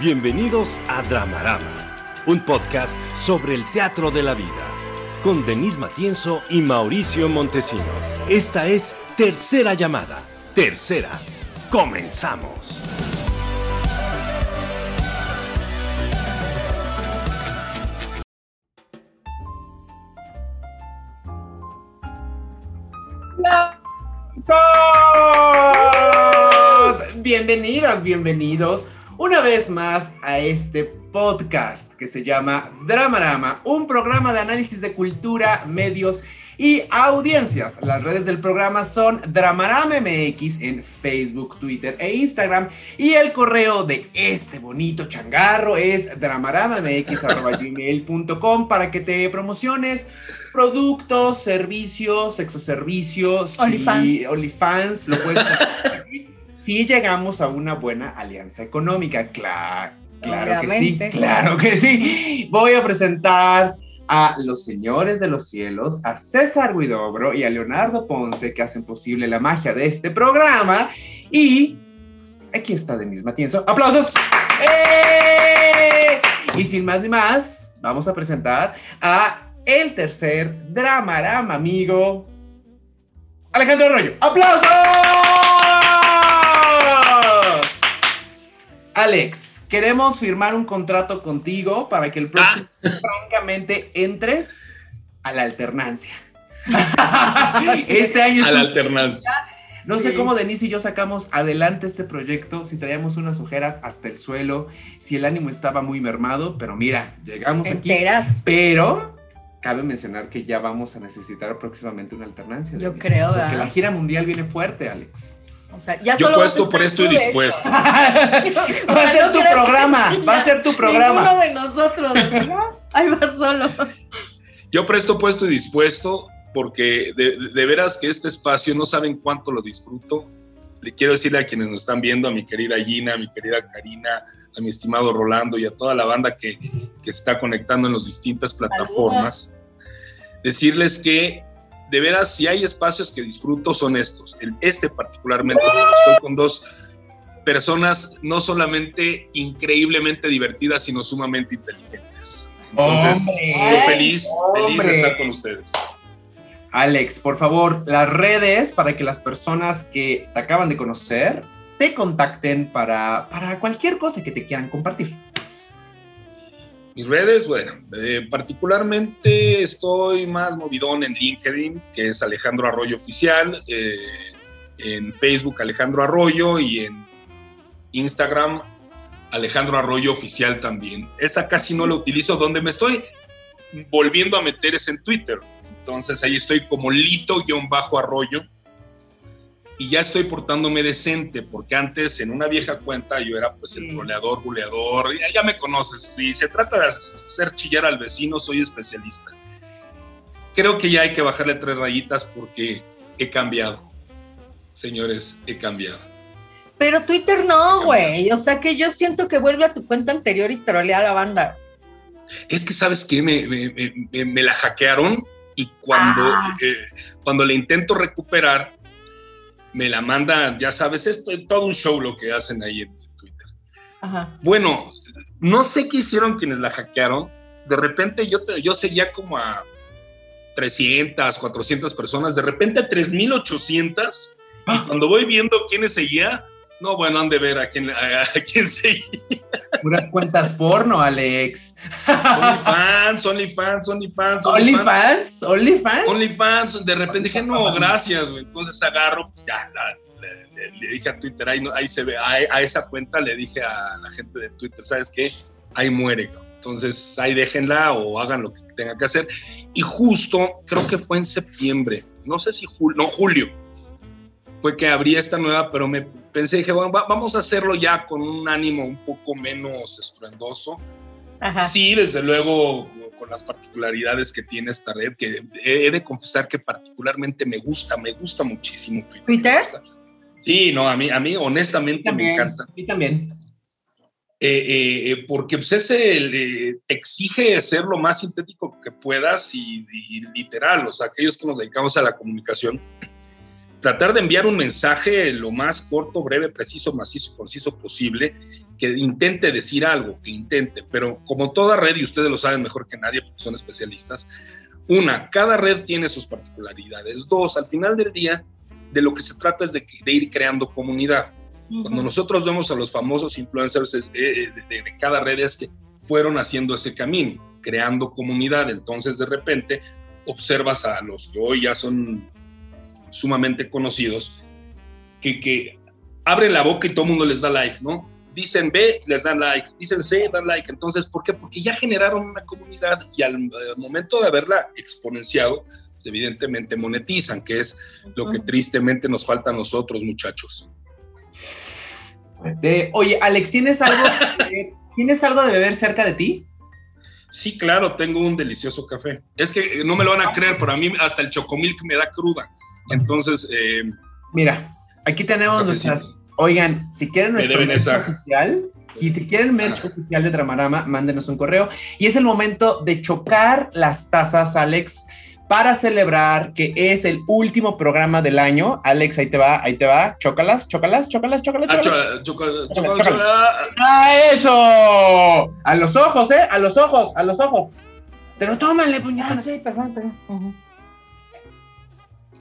Bienvenidos a Dramarama, un podcast sobre el teatro de la vida, con Denis Matienzo y Mauricio Montesinos. Esta es Tercera Llamada. Tercera. Comenzamos. Bienvenidas, bienvenidos una vez más a este podcast que se llama Dramarama, un programa de análisis de cultura, medios y audiencias. Las redes del programa son Dramarama MX en Facebook, Twitter e Instagram. Y el correo de este bonito changarro es dramaramamx.gmail.com para que te promociones productos, servicios, sexoservicios, OnlyFans. OnlyFans, lo puedes si llegamos a una buena alianza económica. Claro, claro que sí, claro que sí. Voy a presentar a los señores de los cielos, a César Guidobro y a Leonardo Ponce, que hacen posible la magia de este programa. Y aquí está Denis Matienzo. ¡Aplausos! ¡Eh! Y sin más ni más, vamos a presentar a el tercer dramarama amigo, Alejandro Arroyo. ¡Aplausos! Alex, queremos firmar un contrato contigo para que el próximo, Ah. francamente, entres a la alternancia. este año es a la alternancia. no sé cómo Denise y yo sacamos adelante este proyecto, si traíamos unas ojeras hasta el suelo, si el ánimo estaba muy mermado, pero mira, llegamos aquí. Enteras. Pero cabe mencionar que ya vamos a necesitar próximamente una alternancia. Yo Denise, creo, Porque ¿verdad? la gira mundial viene fuerte, Alex. O sea, ya Yo solo puesto por estar esto y dispuesto. esto. va a ser No tu programa, va a ser tu programa. Ninguno de nosotros, ¿verdad? Ahí va solo. Yo presto puesto y dispuesto porque de, de veras que este espacio no saben cuánto lo disfruto. Le quiero decirle a quienes nos están viendo, a mi querida Gina, a mi querida Karina, a mi estimado Rolando y a toda la banda que, que se está conectando en las distintas plataformas, decirles que de veras si hay espacios que disfruto son estos. El- este particularmente, estoy con dos personas no solamente increíblemente divertidas, sino sumamente inteligentes. Entonces, Hombre. yo feliz, feliz Hombre. de estar con ustedes. Alex, por favor, las redes para que las personas que te acaban de conocer te contacten para, para cualquier cosa que te quieran compartir. Mis redes, bueno, eh, particularmente estoy más movidón en LinkedIn, que es Alejandro Arroyo Oficial, eh, en Facebook Alejandro Arroyo y en Instagram Alejandro Arroyo Oficial también. Esa casi no la utilizo, donde me estoy volviendo a meter es en Twitter. Entonces ahí estoy como lito-arroyo y ya estoy portándome decente, porque antes en una vieja cuenta yo era pues el troleador, buleador, ya, ya me conoces. Si se trata de hacer chillar al vecino, soy especialista. Creo que ya hay que bajarle tres rayitas porque he cambiado. Señores, he cambiado. Pero Twitter no, güey. O sea que yo siento que vuelve a tu cuenta anterior y trolea a la banda. Es que, ¿sabes qué? Me, me- me- me- la hackearon y cuando, Ah. eh, cuando le intento recuperar, me la mandan, ya sabes, esto es todo un show lo que hacen ahí en Twitter. Ajá. Bueno, no sé qué hicieron quienes la hackearon. De repente yo, te- yo seguía como a 300, 400 personas, de repente a 3800. Y Ah. cuando voy viendo quiénes seguía, no, bueno, han de ver a quién, a, a quién seguía. Puras cuentas porno, Alex. OnlyFans, OnlyFans, OnlyFans, OnlyFans, OnlyFans. OnlyFans, de repente dije, no, gracias, güey. Entonces agarro, pues ya, la- le, dije a Twitter, ahí, no- ahí se ve, a, a esa cuenta le dije a la gente de Twitter, ¿sabes qué? Ahí muere, cabrón. Entonces ahí déjenla o hagan lo que tengan que hacer. Y justo, creo que fue en septiembre, no sé si julio, no, julio, fue que abrí esta nueva, pero me pensé, dije, bueno, va- vamos a hacerlo ya con un ánimo un poco menos estruendoso. Ajá. Sí, desde luego, con las particularidades que tiene esta red, que he he de confesar que particularmente me gusta, me gusta muchísimo Twitter. Me gusta. Sí, no, a mí, a mí honestamente me También, encanta. Y también. Eh, eh, eh, porque pues, es el, eh, te exige ser lo más sintético que puedas y, y literal, o sea, aquellos que nos dedicamos a la comunicación, tratar de enviar un mensaje lo más corto, breve, preciso, macizo, conciso posible, que intente decir algo, que intente, pero como toda red, y ustedes lo saben mejor que nadie porque son especialistas, una, cada red tiene sus particularidades. Dos, al final del día, de lo que se trata es de, ir creando comunidad. Cuando nosotros vemos a los famosos influencers eh, eh, de, de cada red es que fueron haciendo ese camino, creando comunidad. Entonces, de repente, observas a los que hoy ya son sumamente conocidos, que, que abren la boca y todo el mundo les da like, ¿no? Dicen B, les dan like, dicen C, dan like. Entonces, ¿por qué? Porque ya generaron una comunidad y al, momento de haberla exponenciado, pues, evidentemente monetizan, que es lo que tristemente nos falta a nosotros, muchachos. oye, Alex, ¿tienes algo, ¿tienes algo de beber cerca de ti? Sí, claro, tengo un delicioso café. Es que no me lo van a creer, pero a mí hasta el chocomilk me da cruda. Entonces, eh, mira, aquí tenemos nuestras. Oigan, si quieren nuestro merch oficial, y si quieren merch oficial de Dramarama, mándenos un correo. Y es el momento de chocar las tazas, Alex, para celebrar que es el último programa del año. Alex, ahí te va, ahí te va. Chócalas, chócalas, chócalas, chócalas. ¡Ah, eso! A los ojos, ¿eh? A los ojos, a los ojos. Pero tómale, puñal. Ah, sí, perdón, perdón.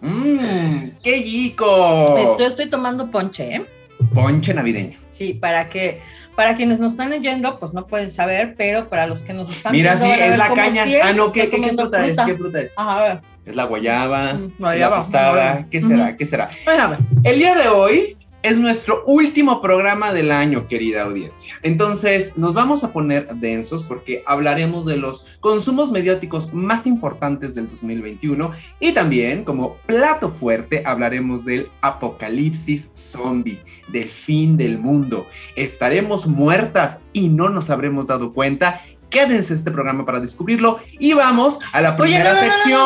¡Mmm! ¡Qué chico! Estoy, estoy tomando ponche, ¿eh? Ponche navideño. Sí, para que para quienes nos están leyendo, pues no pueden saber, pero para los que nos están Mira, sí, es la caña. ah, no, ¿qué, ¿qué, fruta, es? ¿Qué fruta es? Ajá, a ver. Es la guayaba, mm, guayaba la tostada. ¿Qué será? ¿Qué será? Bueno, a ver. El día de hoy es nuestro último programa del año, querida audiencia. Entonces, nos vamos a poner densos porque hablaremos de los consumos mediáticos más importantes del 2021 y también, como plato fuerte, hablaremos del apocalipsis zombie, del fin del mundo. Estaremos muertas y no nos habremos dado cuenta Quédense este programa para descubrirlo y vamos a la primera sección.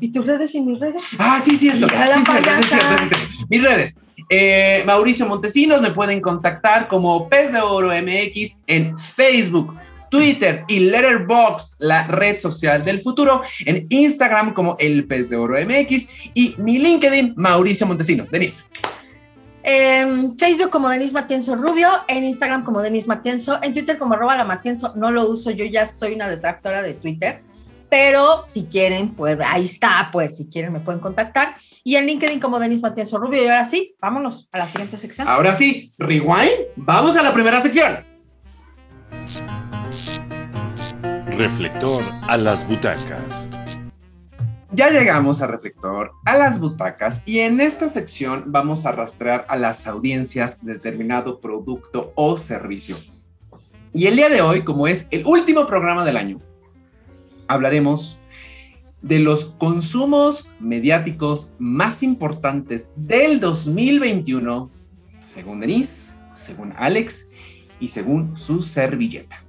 ¿Y tus redes y mis redes? Ah, sí, cierto. Sí, cierto, cierto, Mis redes. Eh, Mauricio Montesinos me pueden contactar como Pez de Oro MX en Facebook, Twitter y Letterboxd, la red social del futuro, en Instagram como El Pez de Oro MX y mi LinkedIn, Mauricio Montesinos. Denise. En Facebook como Denis Matienzo Rubio, en Instagram como Denis Matienzo, en Twitter como arroba la Matienzo, no lo uso, yo ya soy una detractora de Twitter, pero si quieren, pues ahí está, pues si quieren me pueden contactar. Y en LinkedIn como Denis Matienzo Rubio, y ahora sí, vámonos a la siguiente sección. Ahora sí, rewind, vamos a la primera sección. Reflector a las butacas. Ya llegamos a Reflector, a las butacas, y en esta sección vamos a rastrear a las audiencias de determinado producto o servicio. Y el día de hoy, como es el último programa del año, hablaremos de los consumos mediáticos más importantes del 2021, según Denise, según Alex y según su servilleta.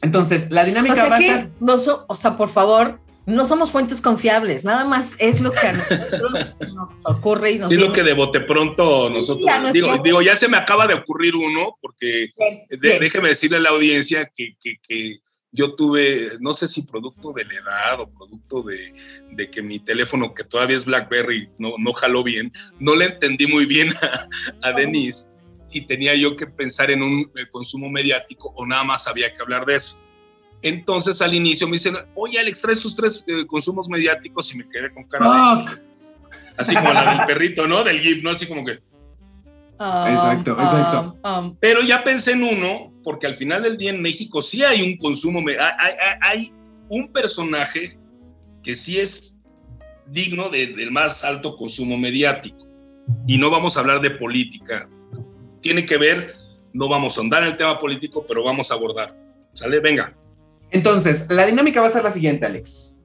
Entonces, la dinámica va a ser... No o sea, por favor, no somos fuentes confiables, nada más es lo que a nosotros nos ocurre y nos Sí, lo que de bote pronto nosotros. digo, ya se me acaba de ocurrir uno, porque déjeme decirle a la audiencia que, que, yo tuve, no sé si producto de la edad o producto de, de, que mi teléfono, que todavía es Blackberry, no, no jaló bien, no le entendí muy bien a, a Denise y tenía yo que pensar en un consumo mediático o nada más había que hablar de eso. Entonces al inicio me dicen, oye Alex, traes tus tres eh, consumos mediáticos y me quedé con cara Así como la del perrito, ¿no? Del GIF, ¿no? Así como que... Ah, exacto, exacto. Ah. Pero ya pensé en uno, porque al final del día en México sí hay un consumo, hay, hay, un personaje que sí es digno del más alto consumo mediático. Y no vamos a hablar de política. Tiene que ver, no vamos a andar en el tema político, pero vamos a abordar. ¿Sale? Venga. Entonces, la dinámica va a ser la siguiente, Alex.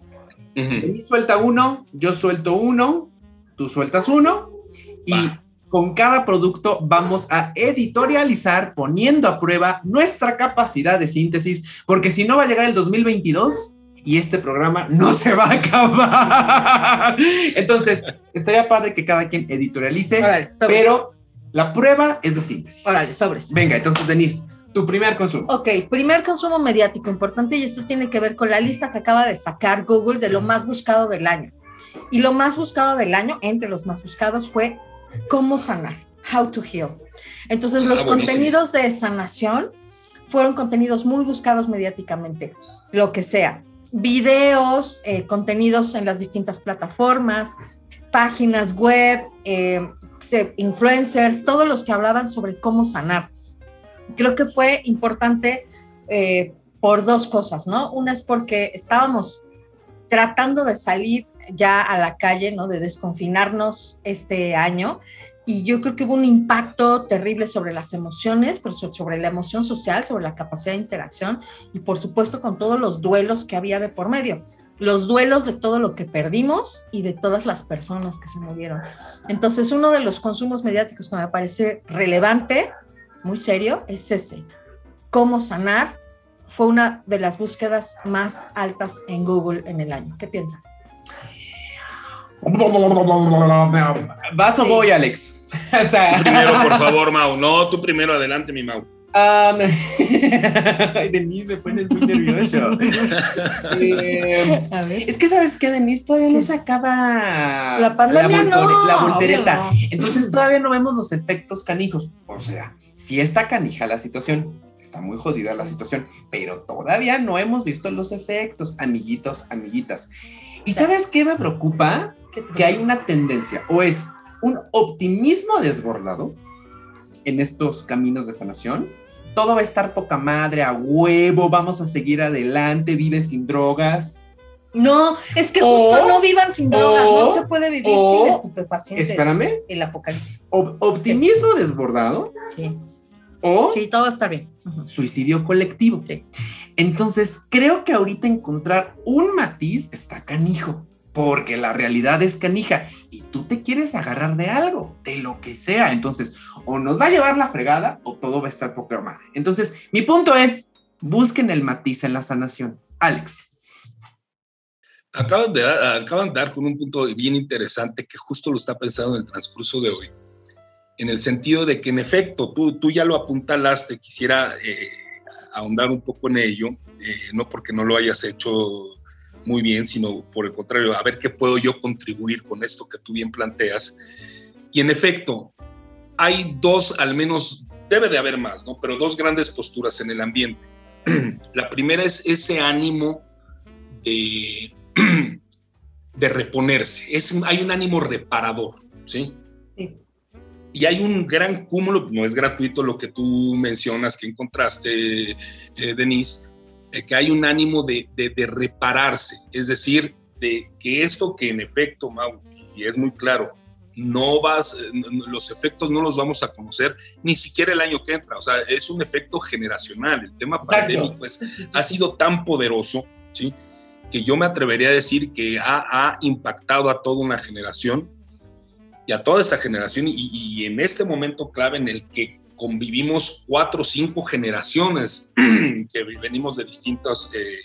suelta uno, yo suelto uno, tú sueltas uno y con cada producto vamos a editorializar poniendo a prueba nuestra capacidad de síntesis, porque si no va a llegar el 2022 y este programa no se va a acabar. Entonces, estaría padre que cada quien editorialice, pero la prueba es de síntesis. Órale, sobres. Venga, entonces, Denise, tu primer consumo. Ok, primer consumo mediático importante y esto tiene que ver con la lista que acaba de sacar Google de lo más buscado del año. Y lo más buscado del año, entre los más buscados, fue cómo sanar, how to heal. Entonces, los ah, contenidos de sanación fueron contenidos muy buscados mediáticamente, lo que sea, videos, eh, contenidos en las distintas plataformas, páginas web, eh, influencers, todos los que hablaban sobre cómo sanar. Creo que fue importante eh, por dos cosas, ¿no? Una es porque estábamos tratando de salir ya a la calle, ¿no? De desconfinarnos este año. Y yo creo que hubo un impacto terrible sobre las emociones, sobre la emoción social, sobre la capacidad de interacción y por supuesto con todos los duelos que había de por medio. Los duelos de todo lo que perdimos y de todas las personas que se murieron. Entonces, uno de los consumos mediáticos que me parece relevante, muy serio, es ese. Cómo sanar fue una de las búsquedas más altas en Google en el año. ¿Qué piensan? Vas o voy, Alex. primero, por favor, Mau. No, tú primero, adelante, mi Mau. Um, Denise me pone muy nervioso. Eh, es que, ¿sabes qué, Denise? Todavía no se acaba la pandemia, la voltereta. Entonces, todavía no vemos los efectos canijos. O sea, si está canija la situación, está muy jodida la situación, pero todavía no hemos visto los efectos, amiguitos, amiguitas. ¿Y sabes qué me preocupa? Que hay una tendencia, o es un optimismo desbordado en estos caminos de sanación. Todo va a estar poca madre, a huevo, vamos a seguir adelante, vive sin drogas. No, es que justo no vivan sin drogas, no se puede vivir sin estupefacientes. Espérame. El apocalipsis. optimismo desbordado. Sí. O sí, todo está bien. Suicidio colectivo. Entonces, creo que ahorita encontrar un matiz está canijo porque la realidad es canija y tú te quieres agarrar de algo, de lo que sea. Entonces, o nos va a llevar la fregada o todo va a estar programado. Entonces, mi punto es, busquen el matiz en la sanación. Alex. Acaban de, acaban de dar con un punto bien interesante que justo lo está pensando en el transcurso de hoy, en el sentido de que en efecto, tú, tú ya lo apuntalaste, quisiera eh, ahondar un poco en ello, eh, no porque no lo hayas hecho muy bien, sino por el contrario, a ver qué puedo yo contribuir con esto que tú bien planteas. Y en efecto, hay dos, al menos debe de haber más, ¿no? Pero dos grandes posturas en el ambiente. La primera es ese ánimo de, de reponerse. Es, hay un ánimo reparador, ¿sí? sí. Y hay un gran cúmulo, no es gratuito lo que tú mencionas que encontraste, eh, Denise, que hay un ánimo de, de, repararse, es decir, de que esto que en efecto, Mau, y es muy claro, no vas, eh, los efectos no los vamos a conocer ni siquiera el año que entra, o sea, es un efecto generacional, el tema pandémico ha sido tan poderoso, ¿sí? que yo me atrevería a decir que ha, ha impactado a toda una generación y a toda esta generación y, y en este momento clave en el que convivimos cuatro o cinco generaciones que venimos de distintas eh,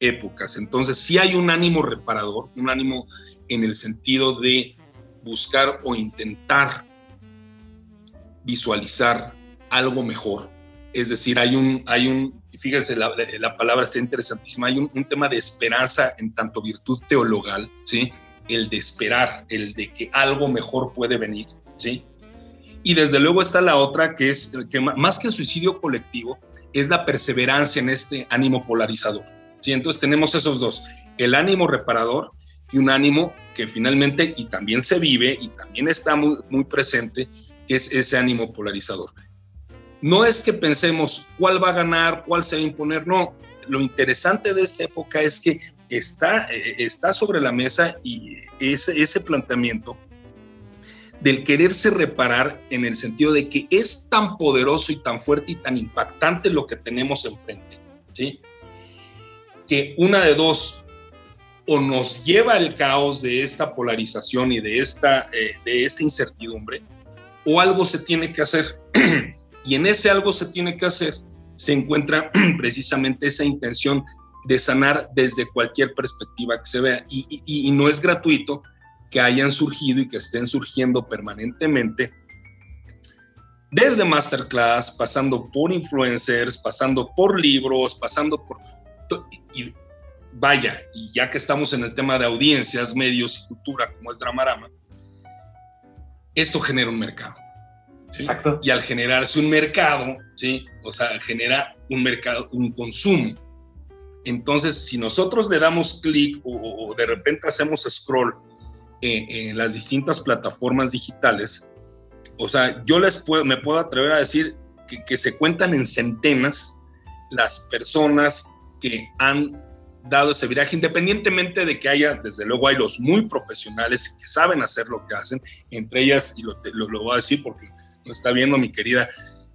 épocas. Entonces, sí hay un ánimo reparador, un ánimo en el sentido de buscar o intentar visualizar algo mejor. Es decir, hay un, hay un fíjense, la, la palabra está interesantísima, hay un, un, tema de esperanza en tanto virtud teologal, ¿sí? El de esperar, el de que algo mejor puede venir, ¿sí? Y desde luego está la otra, que es que más que el suicidio colectivo, es la perseverancia en este ánimo polarizador. ¿sí? Entonces tenemos esos dos, el ánimo reparador y un ánimo que finalmente, y también se vive, y también está muy, muy presente, que es ese ánimo polarizador. No es que pensemos cuál va a ganar, cuál se va a imponer, no. Lo interesante de esta época es que está, eh, está sobre la mesa y ese, ese planteamiento del quererse reparar en el sentido de que es tan poderoso y tan fuerte y tan impactante lo que tenemos enfrente, ¿sí? Que una de dos, o nos lleva al caos de esta polarización y de esta, eh, de esta incertidumbre, o algo se tiene que hacer. y en ese algo se tiene que hacer se encuentra precisamente esa intención de sanar desde cualquier perspectiva que se vea. y, y no es gratuito que hayan surgido y que estén surgiendo permanentemente, desde masterclass, pasando por influencers, pasando por libros, pasando por... Y vaya, y ya que estamos en el tema de audiencias, medios y cultura, como es Dramarama, esto genera un mercado. Exacto. Y al generarse un mercado, ¿sí? O sea, genera un mercado, un consumo. Entonces, si nosotros le damos clic o, de repente hacemos scroll en las distintas plataformas digitales, o sea, yo les puedo, me puedo atrever a decir que, que se cuentan en centenas las personas que han dado ese viraje, independientemente de que haya, desde luego hay los muy profesionales que saben hacer lo que hacen, entre ellas, y lo, lo, voy a decir porque lo está viendo mi querida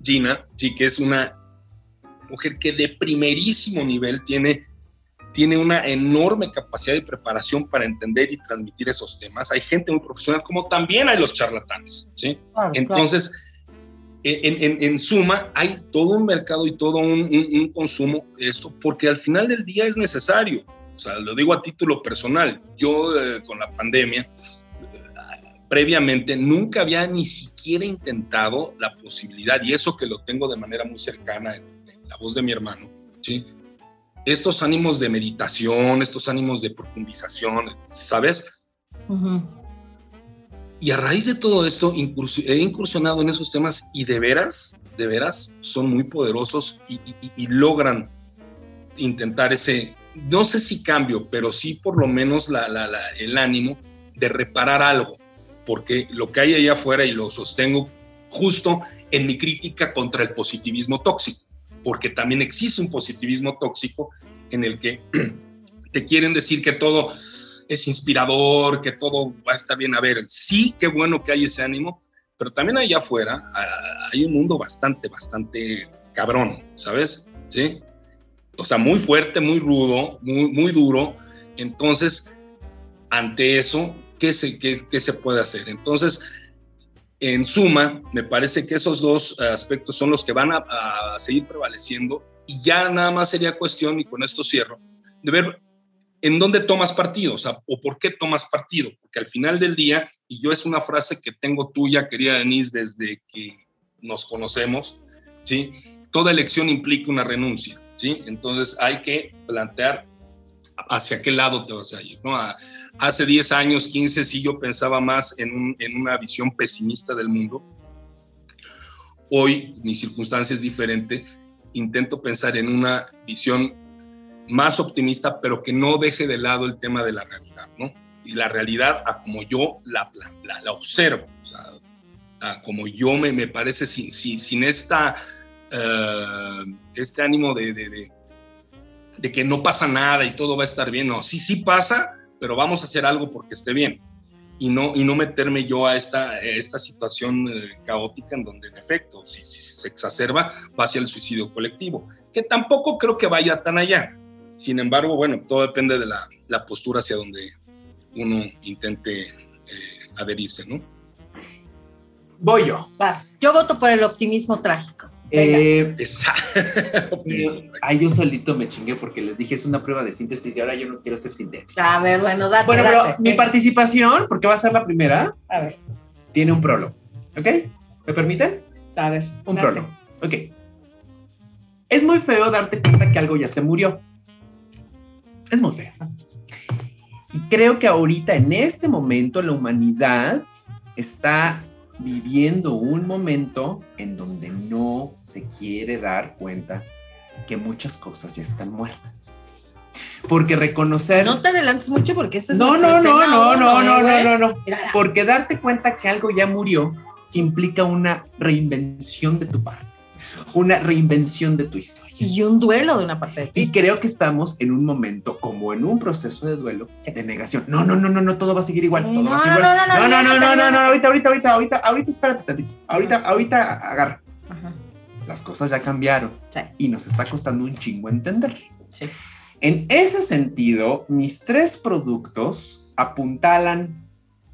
Gina, sí que es una mujer que de primerísimo nivel tiene, tiene una enorme capacidad de preparación para entender y transmitir esos temas. Hay gente muy profesional, como también hay los charlatanes, ¿sí? Entonces, en, suma, hay todo un mercado y todo un, consumo, esto, porque al final del día es necesario. O sea, lo digo a título personal. Yo eh, con la pandemia, eh, previamente, nunca había ni siquiera intentado la posibilidad, y eso que lo tengo de manera muy cercana en, la voz de mi hermano, ¿sí? Estos ánimos de meditación, estos ánimos de profundización, ¿sabes? Y a raíz de todo esto, he incursionado en esos temas y de veras, de veras, son muy poderosos y, logran intentar ese, no sé si cambio, pero sí por lo menos el ánimo de reparar algo, porque lo que hay allá afuera, y lo sostengo justo en mi crítica contra el positivismo tóxico, porque también existe un positivismo tóxico en el que te quieren decir que todo es inspirador, que todo va a estar bien. A ver, sí, qué bueno que hay ese ánimo, pero también allá afuera hay un mundo bastante, bastante cabrón, ¿sabes? Sí. O sea, muy fuerte, muy rudo, muy, muy duro. Entonces, ante eso, ¿qué se, qué, qué se puede hacer? Entonces, en suma, me parece que esos dos aspectos son los que van a, seguir prevaleciendo y ya nada más sería cuestión, y con esto cierro, de ver ¿en dónde tomas partido? ¿o por qué tomas partido? Porque al final del día, y yo es una frase que tengo tuya, querida Denise, desde que nos conocemos, ¿sí? Toda elección implica una renuncia, ¿sí? Entonces hay que plantear hacia qué lado te vas a ir, ¿no? hace 10 años, 15, sí yo pensaba más en, en una visión pesimista del mundo. Hoy mi circunstancia es diferente. Intento pensar en una visión más optimista, pero que no deje de lado el tema de la realidad, ¿no? Y la realidad, a como yo la, la, observo, o sea, a como yo me, me parece, sin, sin, sin esta, uh, este ánimo de, que no pasa nada y todo va a estar bien, no, sí, sí pasa, pero vamos a hacer algo porque esté bien. Y no, y no meterme yo a esta, esta situación eh, caótica en donde en efecto, si, si se exacerba, va hacia el suicidio colectivo, que tampoco creo que vaya tan allá sin embargo, bueno, todo depende de la, la postura hacia donde uno intente eh, adherirse, ¿no? Voy yo. Vas. Yo voto por el optimismo trágico. Eh, ay, yo solito me chingué porque les dije es una prueba de síntesis y ahora yo no quiero ser sintético. A ver, bueno, date. Bueno, pero mi participación, porque va a ser la primera, a ver. tiene un prólogo. ¿Ok? ¿Me permiten? A ver. Un prólogo. Ok. Es muy feo darte cuenta que algo ya se murió es muy feo. Y creo que ahorita, en este momento, la humanidad está viviendo un momento en donde no se quiere dar cuenta que muchas cosas ya están muertas. Porque reconocer... No te adelantes mucho porque eso es... No, no, no, no, no, no, no, no, no. Porque darte cuenta que algo ya murió implica una reinvención de tu parte una reinvención de tu historia. Y un duelo de una parte de ti. Y creo que estamos en un momento, como en un proceso de duelo, de negación. No, no, no, no, no, todo va a seguir igual. todo no, va a seguir igual. No, no, no, no, no, no, ahorita, ahorita, ahorita, ahorita, ahorita, espérate tantito. Ahorita, ahorita, agarra. Las cosas ya cambiaron. Y nos está costando un chingo entender. Sí. En ese sentido, mis tres productos apuntalan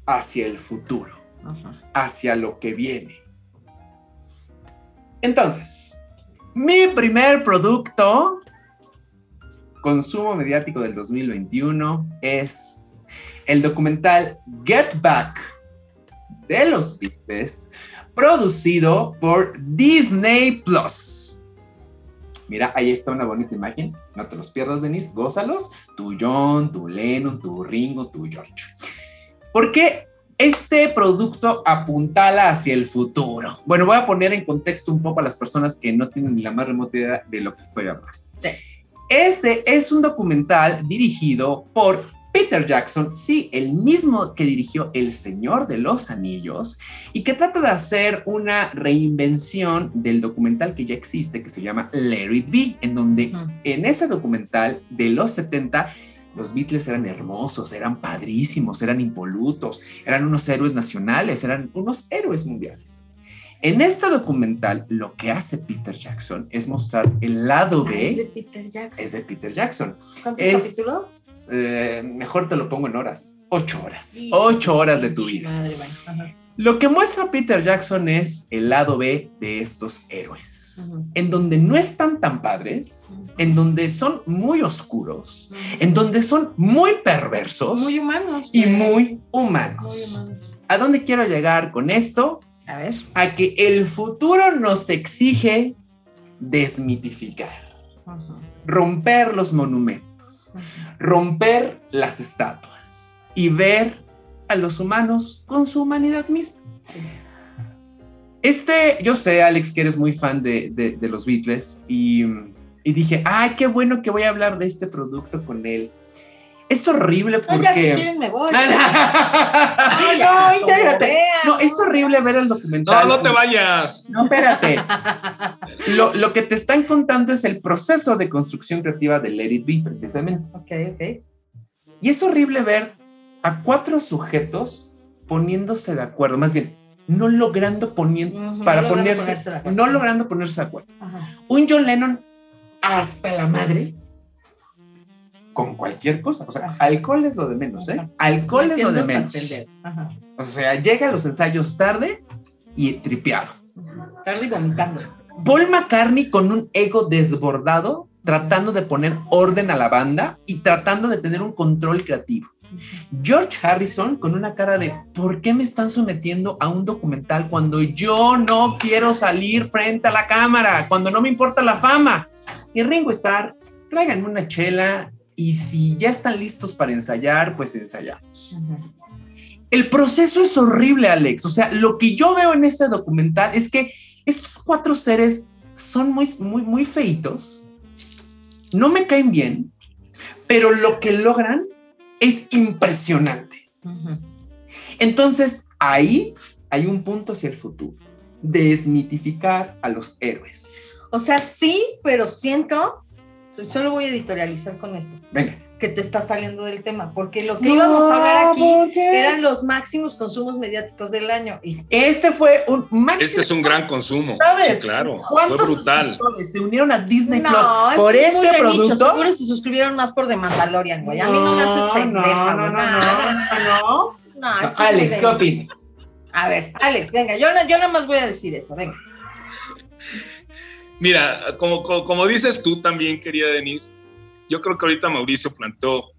hacia el futuro, hacia lo que viene entonces, mi primer producto, consumo mediático del 2021, es el documental Get Back de los Beatles, producido por Disney Plus. Mira, ahí está una bonita imagen. No te los pierdas, Denise. Gózalos. Tu John, tu Lennon, tu Ringo, tu George. ¿Por qué este producto apuntala hacia el futuro? Bueno, voy a poner en contexto un poco a las personas que no tienen ni la más remota idea de lo que estoy hablando. Sí. Este es un documental dirigido por Peter Jackson, sí, el mismo que dirigió El Señor de los Anillos y que trata de hacer una reinvención del documental que ya existe, que se llama It Be, en donde en ese documental de los 70 los Beatles eran hermosos, eran padrísimos, eran impolutos, eran unos héroes nacionales, eran unos héroes mundiales. En este documental, lo que hace Peter Jackson es mostrar el lado Ah, B. es de Peter Jackson. Es de Peter Jackson. ¿Cuántos es- capítulos? Eh, mejor te lo pongo en horas. Ocho horas. Sí. Ocho horas de tu vida. Madre, bueno. Lo que muestra Peter Jackson es el lado B de estos héroes, en donde no están tan padres, en donde son muy oscuros, en donde son muy perversos Muy humanos. y muy Muy humanos. ¿A dónde quiero llegar con esto? A ver. A que el futuro nos exige desmitificar, romper los monumentos, romper las estatuas y ver a los humanos con su humanidad misma. Sí. Este, yo sé, Alex, que eres muy fan de, de- de los Beatles y, y dije, ay, qué bueno que voy a hablar de este producto con él. Es horrible No, ya si porque... quieren me voy. no, ya, intégrate. No, es ¿no? horrible ver el No, documental. no te vayas. No, espérate. Lo, lo que te están contando es el proceso de construcción creativa de Let It Be, precisamente. Ok, ok. Y es horrible ver a cuatro sujetos poniéndose de acuerdo, más bien, no logrando poniendo, Ujú, para no logrando ponerse, ponerse de acuerdo. no logrando ponerse de acuerdo. Ajá. Un John Lennon hasta la madre con cualquier cosa. O sea, Ajá. alcohol es lo de menos, ¿eh? Ajá. Alcohol es lo de menos. Ajá. O sea, llega a los ensayos tarde y tripeado. Tarde y vomitando. Paul McCartney con un ego desbordado, tratando de poner orden a la banda y tratando de tener un control creativo. George Harrison con una cara de ¿por qué me están sometiendo a un documental cuando yo no quiero salir frente a la cámara, cuando no me importa la fama? Y Ringo Starr, tráiganme una chela y si ya están listos para ensayar, pues ensayamos. Ajá. El proceso es horrible, Alex. O sea, lo que yo veo en ese documental es que estos cuatro seres son muy, muy, muy feitos. No me caen bien, pero lo que logran es impresionante. Entonces, ahí hay un punto hacia el futuro. Desmitificar a los héroes. O sea, sí, pero siento, solo voy a editorializar con esto, Venga. que te está saliendo del tema, porque lo que íbamos a hablar aquí eran los máximos consumos mediáticos del año. Y Este fue un máximo. Este es un gran consumo. ¿Sabes? Sí, claro. Fue ¿Cuántos brutal. se unieron a Disney Plus no, es por es este producto? seguro se suscribieron más por The Mandalorian, güey. A mí no me haces pendeja, No, no, no, no, no. No, Alex, ¿qué opinas? A ver, Alex, venga, yo, no- yo nada más voy a decir eso, venga. Mira, como, como, como dices tú también, querida Denise, yo creo que ahorita Mauricio planteó.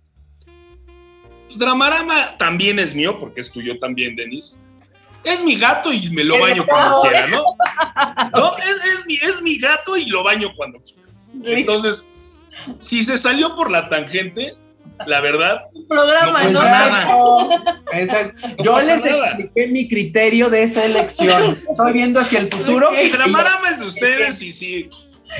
Pues Dramarama también es mío, porque es tuyo también, Denise. Es mi gato y me lo baño cuando quiera, ¿no? No, es, es mi, es mi gato y lo baño cuando quiera. Entonces, si se salió por la tangente, la verdad, Programa, No nada. Exacto. No Yo les nada. expliqué mi criterio de esa elección. Estoy viendo hacia el futuro. Ok. y yo- Dramarama es de ustedes y sí,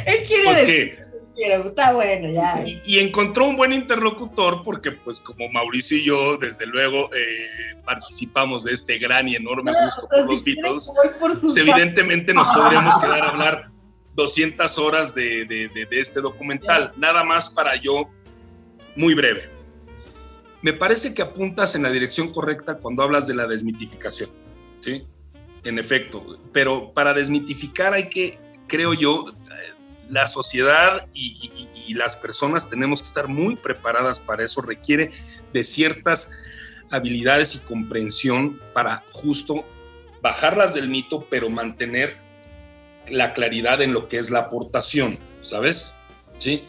Él quiere pues decir, que quiere, está bueno, ya. y, y encontró un buen interlocutor porque pues como Mauricio y yo desde luego eh, participamos de este gran y enorme No, gusto o sea, por los si Beatles, por pues, evidentemente nos podremos quedar a hablar 200 horas de, de- de- de este documental. Nada más para yo, muy breve. Me parece que apuntas en la dirección correcta cuando hablas de la desmitificación, ¿sí? En efecto, pero para desmitificar hay que, creo yo, eh, la sociedad y, y- y las personas tenemos que estar muy preparadas para eso. Requiere de ciertas habilidades y comprensión para justo bajarlas del mito, pero mantener la claridad en lo que es la aportación, ¿sabes? Sí.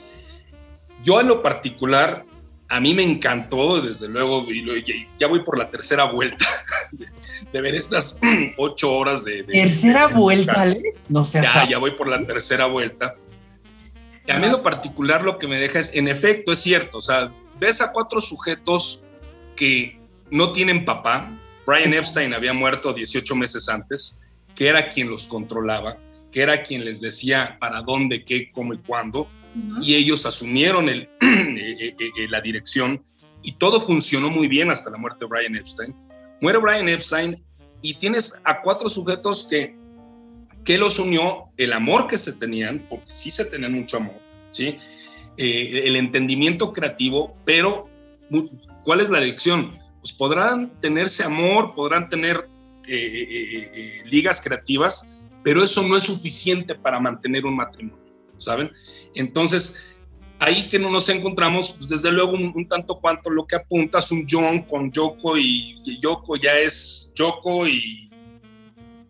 Yo en lo particular, a mí me encantó, desde luego, y lo- y ya voy por la tercera vuelta de, de ver estas ocho horas de... de- Tercera de- vuelta, Alex. No seas ya, ya voy por la tercera vuelta. A mí lo particular lo que me deja es, en efecto, es cierto, o sea, ves a cuatro sujetos que no tienen papá. Brian Epstein había muerto 18 meses antes, que era quien los controlaba, que era quien les decía para dónde, qué, cómo y cuándo, y ellos asumieron eh, eh, eh, la dirección y todo funcionó muy bien hasta la muerte de Brian Epstein. Muere Brian Epstein y tienes a cuatro sujetos que que los unió el amor que se tenían, porque sí se tenían mucho amor, ¿sí? El entendimiento creativo, pero ¿cuál es la lección? Pues podrán tenerse amor, podrán tener ligas creativas, pero eso no es suficiente para mantener un matrimonio, ¿saben? Entonces, ahí que no nos encontramos, pues desde luego un, tanto cuanto lo que apuntas, un John con Yoko y, y Yoko ya es Yoko y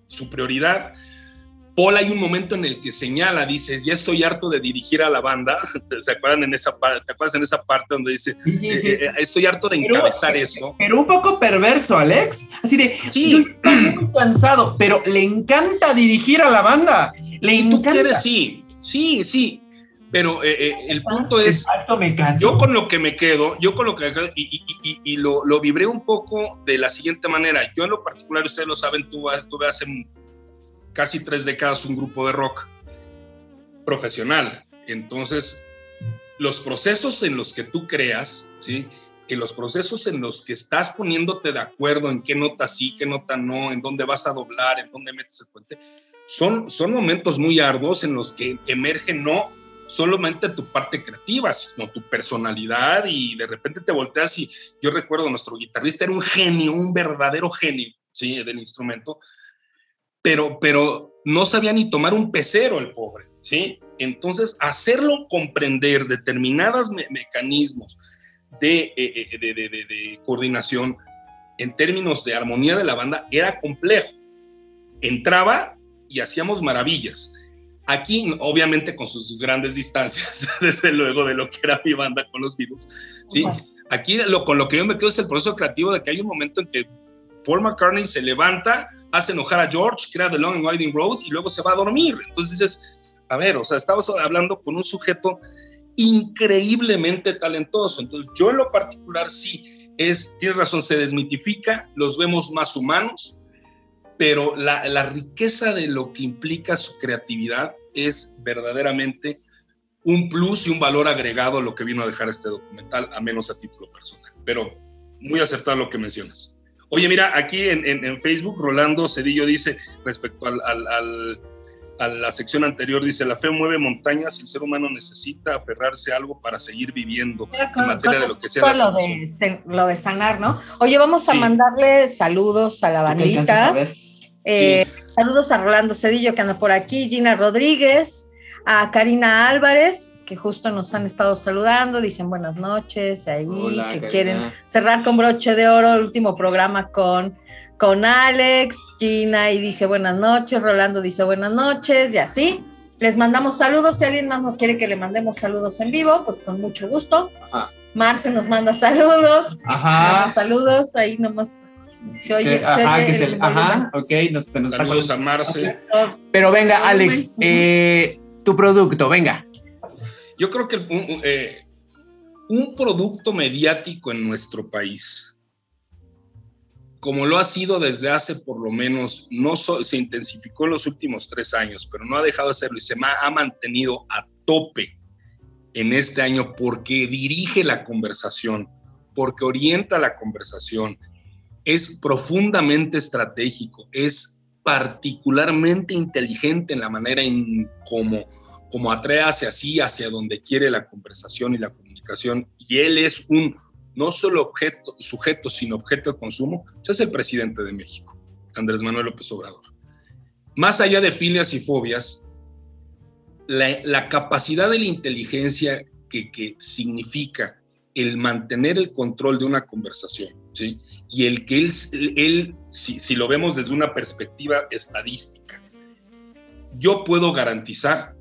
su prioridad Paul hay un momento en el que señala, dice, ya estoy harto de dirigir a la banda, ¿se acuerdan en esa parte? ¿Te acuerdas en esa parte donde dice, eh, eh, estoy harto de encabezar eso? Pero un poco perverso, Alex. Así de, yo estoy muy cansado, pero le encanta dirigir a la banda. Le encanta. Tú quieres, sí, sí, sí. Pero eh, el punto es, me yo con lo que me quedo, yo con lo que me y, y, y, lo, lo vibré un poco de la siguiente manera. Yo en lo particular, ustedes lo saben, tú, tuve hace casi tres décadas un grupo de rock profesional. Entonces, los procesos en los que tú creas, ¿sí? Y los procesos en los que estás poniéndote de acuerdo en qué nota sí, qué nota no, en dónde vas a doblar, en dónde metes el puente, son, son momentos muy arduos en los que emerge no solamente tu parte creativa, sino tu personalidad y de repente te volteas y yo recuerdo nuestro guitarrista era un genio, un verdadero genio, ¿sí? Del instrumento, pero, pero no sabía ni tomar un pecero el pobre, ¿sí? Entonces, hacerlo comprender determinados mecanismos eh, eh, de, de, de, coordinación en términos de armonía de la banda era complejo. Entraba y hacíamos maravillas. Aquí, obviamente, con sus grandes distancias, desde luego, de lo que era mi banda con los virus, ¿sí? Aquí lo, con lo que yo me quedo es el proceso creativo de que hay un momento en que Paul McCartney se levanta, hace enojar a George, crea The Long and Winding Road y luego se va a dormir. Entonces dices, a ver, o sea, estamos hablando con un sujeto increíblemente talentoso. Entonces yo en lo particular sí, es, tiene razón, se desmitifica, los vemos más humanos, pero la, la riqueza de lo que implica su creatividad es verdaderamente un plus y un valor agregado a lo que vino a dejar este documental, a menos a título personal. Pero muy acertado lo que mencionas. Oye, mira, aquí en, Facebook, Rolando Cedillo dice, respecto al, a la sección anterior, dice, la fe mueve montañas y el ser humano necesita aferrarse a algo para seguir viviendo en materia de lo que sea. Lo de, lo de sanar, ¿no? Oye, vamos a mandarle saludos a la bandita. Eh, saludos a Rolando Cedillo que anda por aquí, Gina Rodríguez, a Karina Álvarez, que justo nos han estado saludando, dicen buenas noches, ahí que quieren cerrar con broche de oro el último programa con, con Alex, Gina y dice buenas noches, Rolando dice buenas noches y así. Les mandamos saludos, si alguien más nos quiere que le mandemos saludos en vivo, pues con mucho gusto. Marce nos manda saludos. Ajá. Saludos, ahí nomás se oye, eh, ajá, que se, ajá, ok, nos, se nos Saludos a Marce. Pero venga, Alex, eh, tu producto, venga. Yo creo que eh, un, producto mediático en nuestro país, como lo ha sido desde hace por lo menos, no se intensificó en los últimos tres años, pero no ha dejado de serlo y se ha mantenido a tope en este año porque dirige la conversación, porque orienta la conversación, es profundamente estratégico, es particularmente inteligente en la manera en cómo, como atrae hacia sí, hacia donde quiere la conversación y la comunicación. Y él es un no solo objeto, sujeto, sino objeto de consumo. es el presidente de México, Andrés Manuel López Obrador. Más allá de filias y fobias, la, capacidad de la inteligencia que, que significa el mantener el control de una conversación. Y el que él, él si, si, lo vemos desde una perspectiva estadística, yo puedo garantizar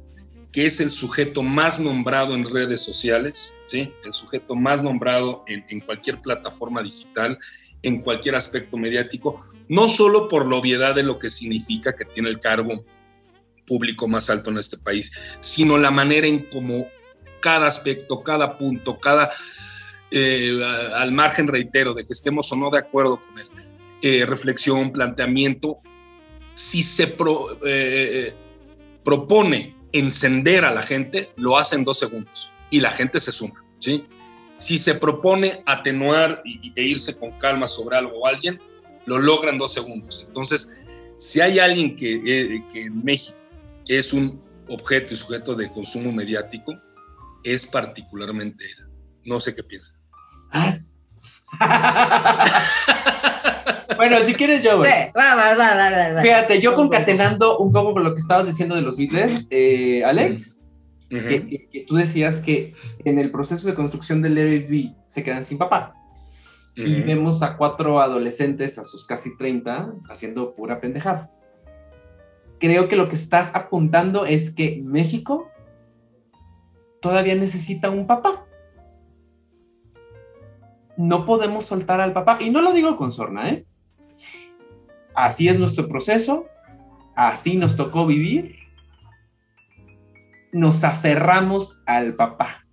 que es el sujeto más nombrado en redes sociales, ¿sí? El sujeto más nombrado en, cualquier plataforma digital, en cualquier aspecto mediático, no solo por la obviedad de lo que significa que tiene el cargo público más alto en este país, sino la manera en cómo cada aspecto, cada punto, cada, eh, al margen, reitero, de que estemos o no de acuerdo con él, eh, reflexión, planteamiento, si se eh, propone encender a la gente, lo hace en dos segundos y la gente se suma, ¿sí? Si se propone atenuar e irse con calma sobre algo o alguien, lo logra en dos segundos. Entonces, si hay alguien que, eh, que en México es un objeto y sujeto de consumo mediático, es particularmente él. No sé qué piensa. bueno, si quieres yo, Sí, va, va, va, va, Fíjate, yo concatenando un poco con lo que estabas diciendo de los Beatles, eh, Alex, que, tú decías que en el proceso de construcción del Airbnb se quedan sin papá. Y vemos a cuatro adolescentes a sus casi 30 haciendo pura pendejada. Creo que lo que estás apuntando es que México todavía necesita un papá. No podemos soltar al papá. Y no lo digo con sorna, ¿eh? Así es nuestro proceso, así nos tocó vivir. Nos aferramos al papá.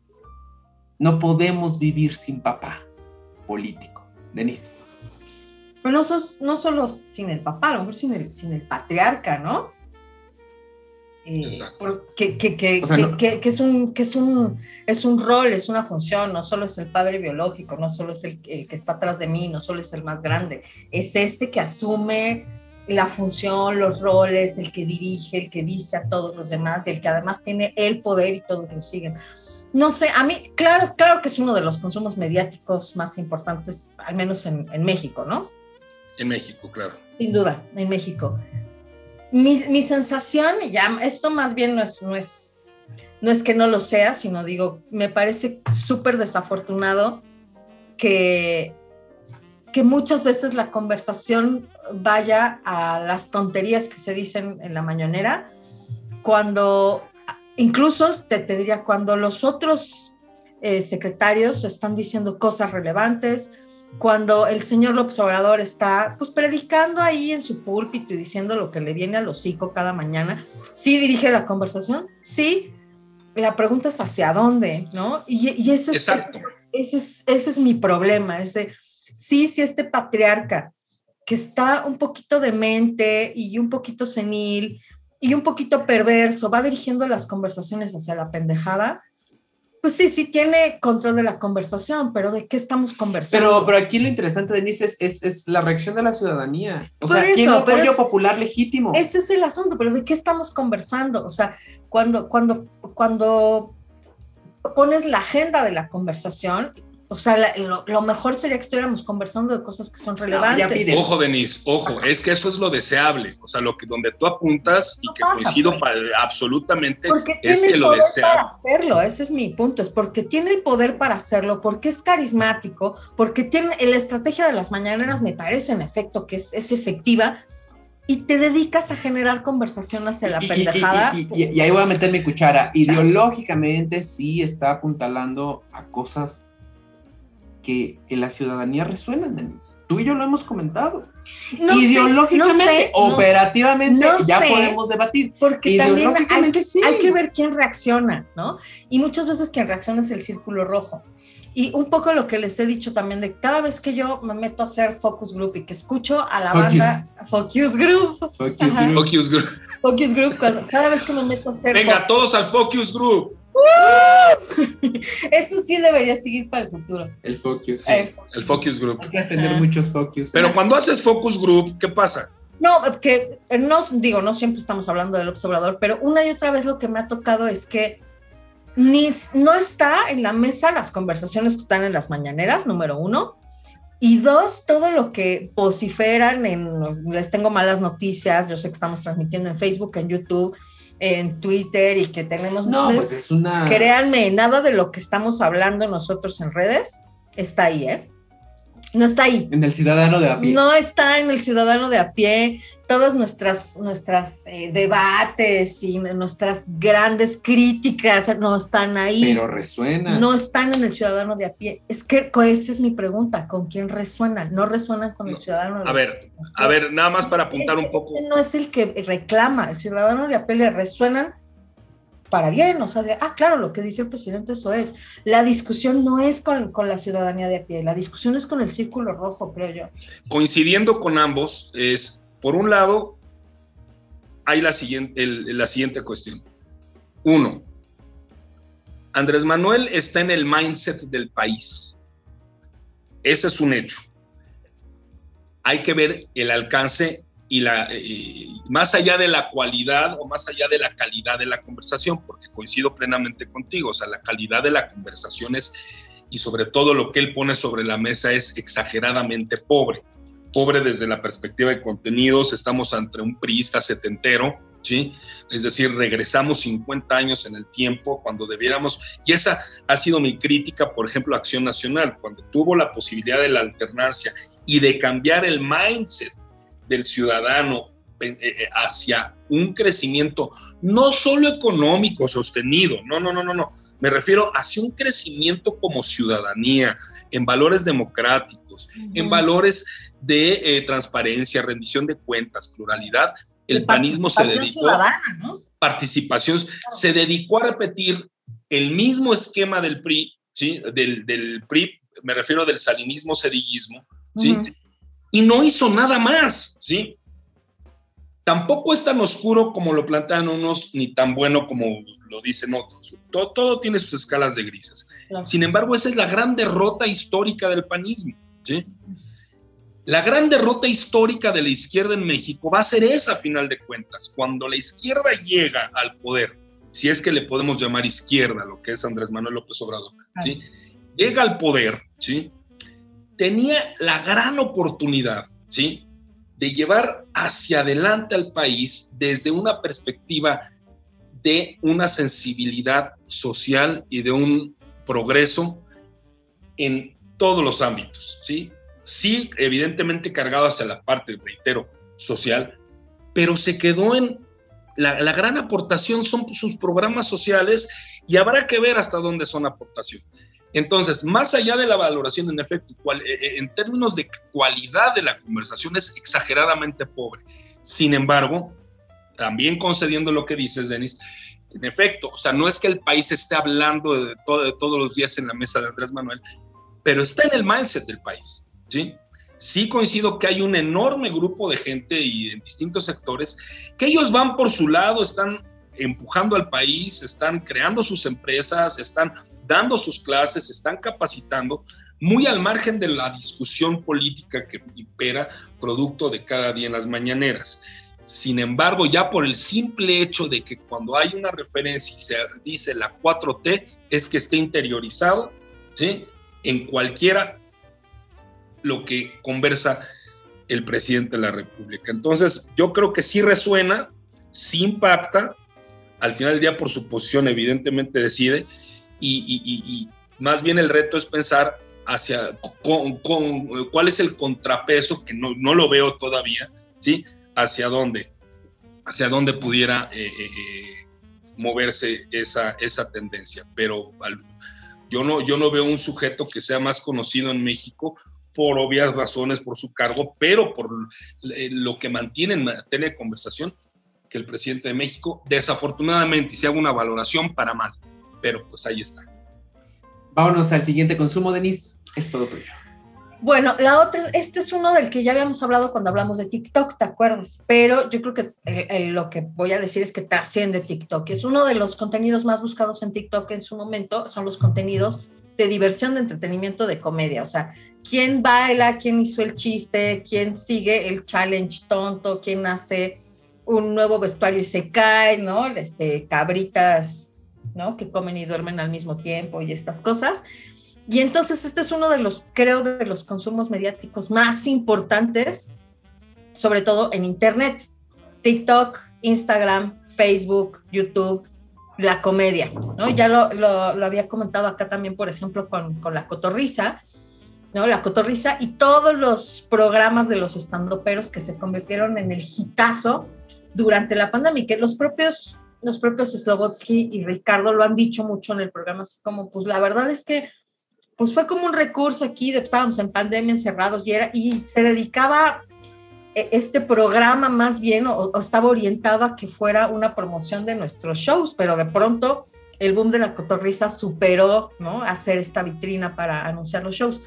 No podemos vivir sin papá político. Denise. Pero no, no solo sin el papá, a lo mejor sin el, sin el patriarca, ¿no? Eh, que, que, que, que, es un, que es, un, es un rol, es una función, no solo es el padre biológico, no solo es el, el, que está atrás de mí, no solo es el más grande, es este que asume la función, los roles, el que dirige, el que dice a todos los demás y el que además tiene el poder y todos lo siguen. No sé, a mí, claro, claro que es uno de los consumos mediáticos más importantes, al menos en, en México, ¿no? En México, claro. Sin duda, en México. Mi, mi sensación, ya, esto más bien no es, no es, no es que no lo sea, sino digo, me parece súper desafortunado que, que muchas veces la conversación vaya a las tonterías que se dicen en la mañanera, cuando incluso te, te diría, cuando los otros eh, secretarios están diciendo cosas relevantes, cuando el señor López Obrador está pues predicando ahí en su púlpito y diciendo lo que le viene al hocico cada mañana, sí dirige la conversación, sí, la pregunta es hacia dónde, ¿no? Y, y ese, es, ese, es, ese es mi problema, es de, sí, sí, este patriarca que está un poquito demente y un poquito senil y un poquito perverso, va dirigiendo las conversaciones hacia la pendejada, pues sí, sí tiene control de la conversación, pero ¿de qué estamos conversando? Pero, pero aquí lo interesante, Denise, es, es, la reacción de la ciudadanía. O sea, ¿quién apoyo popular legítimo? Ese es el asunto, pero ¿de qué estamos conversando? O sea, cuando, cuando, cuando pones la agenda de la conversación, o sea, lo, mejor sería que estuviéramos conversando de cosas que son relevantes. ojo, Denise, ojo, es que eso es lo deseable. O sea, lo que donde tú apuntas y que coincido pues. absolutamente porque es que lo deseable. Para hacerlo, ese es mi punto, es porque tiene el poder para hacerlo, porque es carismático, porque tiene la estrategia de las mañaneras, me parece en efecto que es, es efectiva, y te dedicas a generar conversación hacia la pendejada. Y, ahí voy a meter mi cuchara. Ideológicamente sí está apuntalando a cosas que en la ciudadanía resuenan, Denise. Tú y yo lo hemos comentado. Ideológicamente, operativamente, ya podemos debatir. Porque también hay, que ver quién reacciona, ¿no? Y muchas veces quien reacciona es el círculo rojo. Y un poco lo que les he dicho también de cada vez que yo me meto a hacer focus group y que escucho a la banda focus group. Focus group. Focus group. Focus group, cada vez que me meto a hacer. Venga, todos al focus group. Eso sí debería seguir para el futuro. El focus. el focus group. Hay que tener muchos focus. Pero cuando haces focus group, ¿qué pasa? No, que no, digo, no siempre estamos hablando del observador, pero una y otra vez lo que me ha tocado es que ni, no está en la mesa las conversaciones que están en las mañaneras, número uno. Y dos, todo lo que vociferan en, les tengo malas noticias, yo sé que estamos transmitiendo en Facebook, en YouTube, en Twitter y que tenemos... No, pues es una... Créanme, nada de lo que estamos hablando nosotros en redes está ahí, ¿eh? No está ahí. En el ciudadano de a pie. No está en el ciudadano de a pie. Todas nuestras, nuestras eh, debates y nuestras grandes críticas no están ahí. Pero resuena. No están en el ciudadano de a pie. Es que esa es mi pregunta. ¿Con quién resuenan? No resuenan con el ciudadano de a ver, A ver, nada más para apuntar un poco. no es el que reclama. El ciudadano de a pie le resuenan para bien, o sea, ah, claro, lo que dice el presidente, eso es. La discusión no es con, la ciudadanía de a pie, la discusión es con el círculo rojo, creo yo. Coincidiendo con ambos, es, por un lado, hay la siguiente, la siguiente cuestión. Uno, Andrés Manuel está en el mindset del país. Ese es un hecho. Hay que ver el alcance y la, eh, más allá de la cualidad o más allá de la calidad de la conversación, porque coincido plenamente contigo, o sea, la calidad de la conversación es, y sobre todo lo que él pone sobre la mesa es exageradamente pobre. Pobre desde la perspectiva de contenidos, estamos ante un priista setentero, ¿sí? Es decir, regresamos 50 años en el tiempo cuando debiéramos, y esa ha sido mi crítica, por ejemplo, a Acción Nacional, cuando tuvo la posibilidad de la alternancia y de cambiar el mindset del ciudadano eh, eh, hacia un crecimiento no solo económico sostenido, no, no, no, no, no, me refiero hacia un crecimiento como ciudadanía, en valores democráticos, en valores de eh, transparencia, rendición de cuentas, pluralidad, el panismo se dedicó ¿no? participación, se dedicó a repetir el mismo esquema del PRI, ¿sí? Del, del PRI, me refiero del salinismo, sedillismo, ¿sí? Y no hizo nada más, ¿sí? Tampoco es tan oscuro como lo plantean unos, ni tan bueno como lo dicen otros. Todo, tiene sus escalas de grises. Sin embargo, esa es la gran derrota histórica del panismo, ¿sí? La gran derrota histórica de la izquierda en México va a ser esa, a final de cuentas. Cuando la izquierda llega al poder, si es que le podemos llamar izquierda, lo que es Andrés Manuel López Obrador, ¿sí? Llega al poder, ¿sí? Tenía la gran oportunidad, ¿sí? De llevar hacia adelante al país desde una perspectiva de una sensibilidad social y de un progreso en todos los ámbitos, ¿sí? Sí, evidentemente cargado hacia la parte, reitero, social, pero se quedó en la, la, gran aportación son sus programas sociales y habrá que ver hasta dónde son aportación. Entonces, más allá de la valoración, en efecto, eh, eh, en términos de cualidad de la conversación es exageradamente pobre. Sin embargo, también concediendo lo que dices, Denis, en efecto, o sea, no es que el país esté hablando de, todos los días en la mesa de Andrés Manuel, pero está en el mindset del país, ¿sí? Sí coincido que hay un enorme grupo de gente y en distintos sectores que ellos van por su lado, están empujando al país, están creando sus empresas, están dando sus clases, están capacitando, muy al margen de la discusión política que impera producto de cada día en las mañaneras. Sin embargo, ya por el simple hecho de que cuando hay una referencia y se dice la 4T, es que esté interiorizado ¿sí? en cualquiera lo que conversa el presidente de la República. Entonces, yo creo que sí resuena, sí impacta, al final del día por su posición evidentemente decide, y, más bien el reto es pensar hacia con, cuál es el contrapeso, que no, no, lo veo todavía, ¿sí? Hacia dónde, hacia dónde pudiera eh, eh, eh, moverse esa, esa tendencia. Pero yo, no, yo no veo un sujeto que sea más conocido en México por obvias razones, por su cargo, pero por lo que mantiene en materia de conversación que el presidente de México, desafortunadamente, y si hago una valoración para mal, pero pues ahí está. Vámonos al siguiente consumo, Denise. Es todo tuyo. Bueno, la otra, este es uno del que ya habíamos hablado cuando hablamos de TikTok, ¿te acuerdas? Pero yo creo que eh, eh, lo que voy a decir es que trasciende TikTok. Es uno de los contenidos más buscados en TikTok en su momento, son los contenidos de diversión, de entretenimiento, de comedia. O sea, quién baila, quién hizo el chiste, quién sigue el challenge tonto, quién hace un nuevo vestuario y se cae, ¿no? Este, cabritas ¿no? Que comen y duermen al mismo tiempo y estas cosas. Y entonces este es uno de los, creo, de los consumos mediáticos más importantes, sobre todo en Internet. TikTok, Instagram, Facebook, YouTube, la comedia, ¿no? Ya lo, lo, había comentado acá también, por ejemplo, con, con la cotorriza, ¿no? La cotorriza y todos los programas de los estandoperos que se convirtieron en el hitazo durante la pandemia, que los propios, los propios Slobotsky y Ricardo lo han dicho mucho en el programa, así como, pues la verdad es que pues fue como un recurso aquí, de, estábamos en pandemia encerrados y, era, y se dedicaba e, este programa más bien o, estaba orientado a que fuera una promoción de nuestros shows, pero de pronto el boom de la cotorriza superó, ¿no? Hacer esta vitrina para anunciar los shows.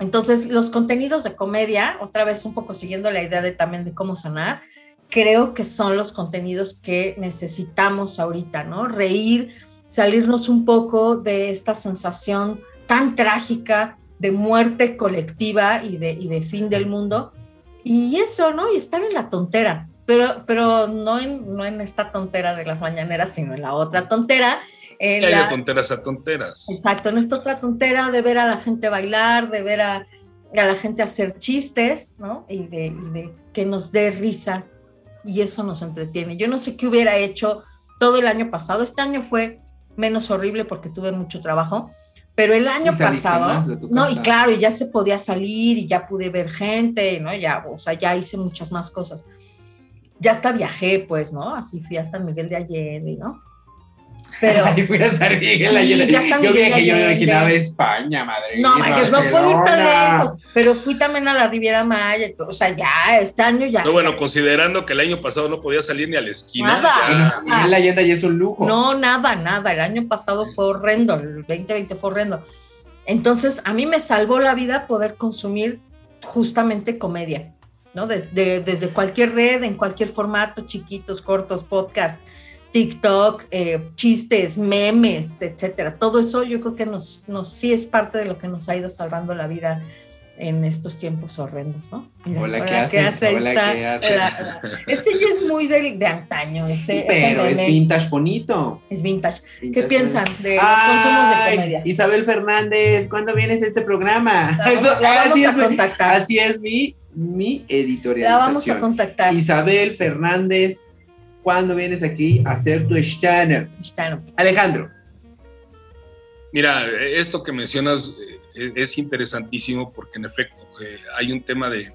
Entonces, los contenidos de comedia, otra vez un poco siguiendo la idea de también de cómo sonar, creo que son los contenidos que necesitamos ahorita, ¿no? Reír, salirnos un poco de esta sensación tan trágica de muerte colectiva y de, y de fin del mundo. Y eso, ¿no? Y estar en la tontera, pero, pero no, en, no en esta tontera de las mañaneras, sino en la otra tontera. En hay tonteras a tonteras. Exacto, en esta otra tontera de ver a la gente bailar, de ver a, a la gente hacer chistes, ¿no? Y de, y de que nos dé risa y eso nos entretiene. Yo no sé qué hubiera hecho todo el año pasado. Este año fue menos horrible porque tuve mucho trabajo, pero el año pasado, no, y claro, y ya se podía salir y ya pude ver gente, ¿no? Ya, o sea, ya hice muchas más cosas. Ya hasta viajé, pues, ¿no? Así fui a San Miguel de Allende, ¿no? Pero. Ahí fui a San Miguel sí, Allende. yo viajé, yo me a España, madre. No, no pude ir tan lejos, pero fui también a la Riviera Maya, o sea, ya, este año ya. No, bueno, considerando que el año pasado no podía salir ni a la esquina. Nada. Ya... Miguel Allende ya es un lujo. No, nada, nada. El año pasado fue horrendo, el 2020 fue horrendo. Entonces, a mí me salvó la vida poder consumir justamente comedia, ¿no? Desde, desde cualquier red, en cualquier formato, chiquitos, cortos, podcast TikTok, eh, chistes, memes, etcétera. Todo eso yo creo que nos, nos sí es parte de lo que nos ha ido salvando la vida en estos tiempos horrendos, ¿no? hola, ¿qué, hace? Hola, ¿qué hace? ese ya es muy de, de antaño, ese, Pero es vintage bonito. Es vintage. ¿Qué piensan de los consumos de comedia? Isabel Fernández, ¿cuándo vienes a este programa? así, es, contactar. así es mi, mi editorialización. La vamos a contactar. Isabel Fernández cuando vienes aquí a hacer tu stand Alejandro. Mira, esto que mencionas eh, es interesantísimo porque en efecto eh, hay un tema de,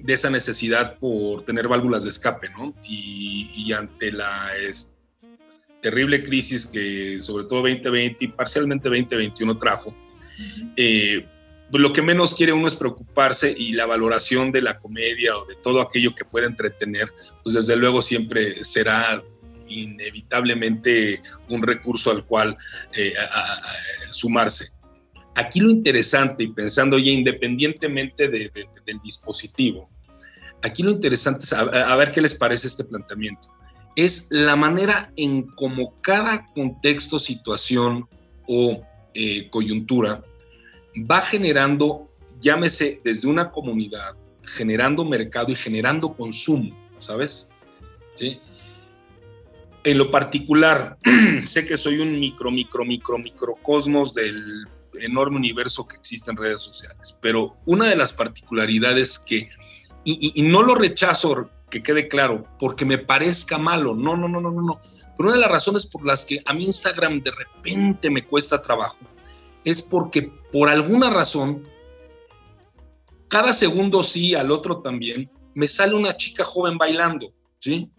de, esa necesidad por tener válvulas de escape, ¿no? Y, ante la terrible crisis que sobre todo 2020 y parcialmente 2021 trajo, eh, lo que menos quiere uno es preocuparse y la valoración de la comedia o de todo aquello que pueda entretener, pues desde luego siempre será inevitablemente un recurso al cual eh, sumarse. Aquí lo interesante, y pensando ya independientemente del dispositivo, aquí lo interesante es, a, ver qué les parece este planteamiento, es la manera en cómo cada contexto, situación o eh, coyuntura va generando, llámese desde una comunidad, generando mercado y generando consumo, ¿sabes? ¿Sí? En lo particular, sé que soy un micro, micro, micro, microcosmos del enorme universo que existe en redes sociales, pero una de las particularidades que, y, y no lo rechazo, que quede claro, porque me parezca malo, no, no, no, no, no, no, pero una de las razones por las que a mí Instagram de repente me cuesta trabajo es porque por alguna razón, cada segundo sí, al otro también, me sale una chica joven bailando, ¿sí?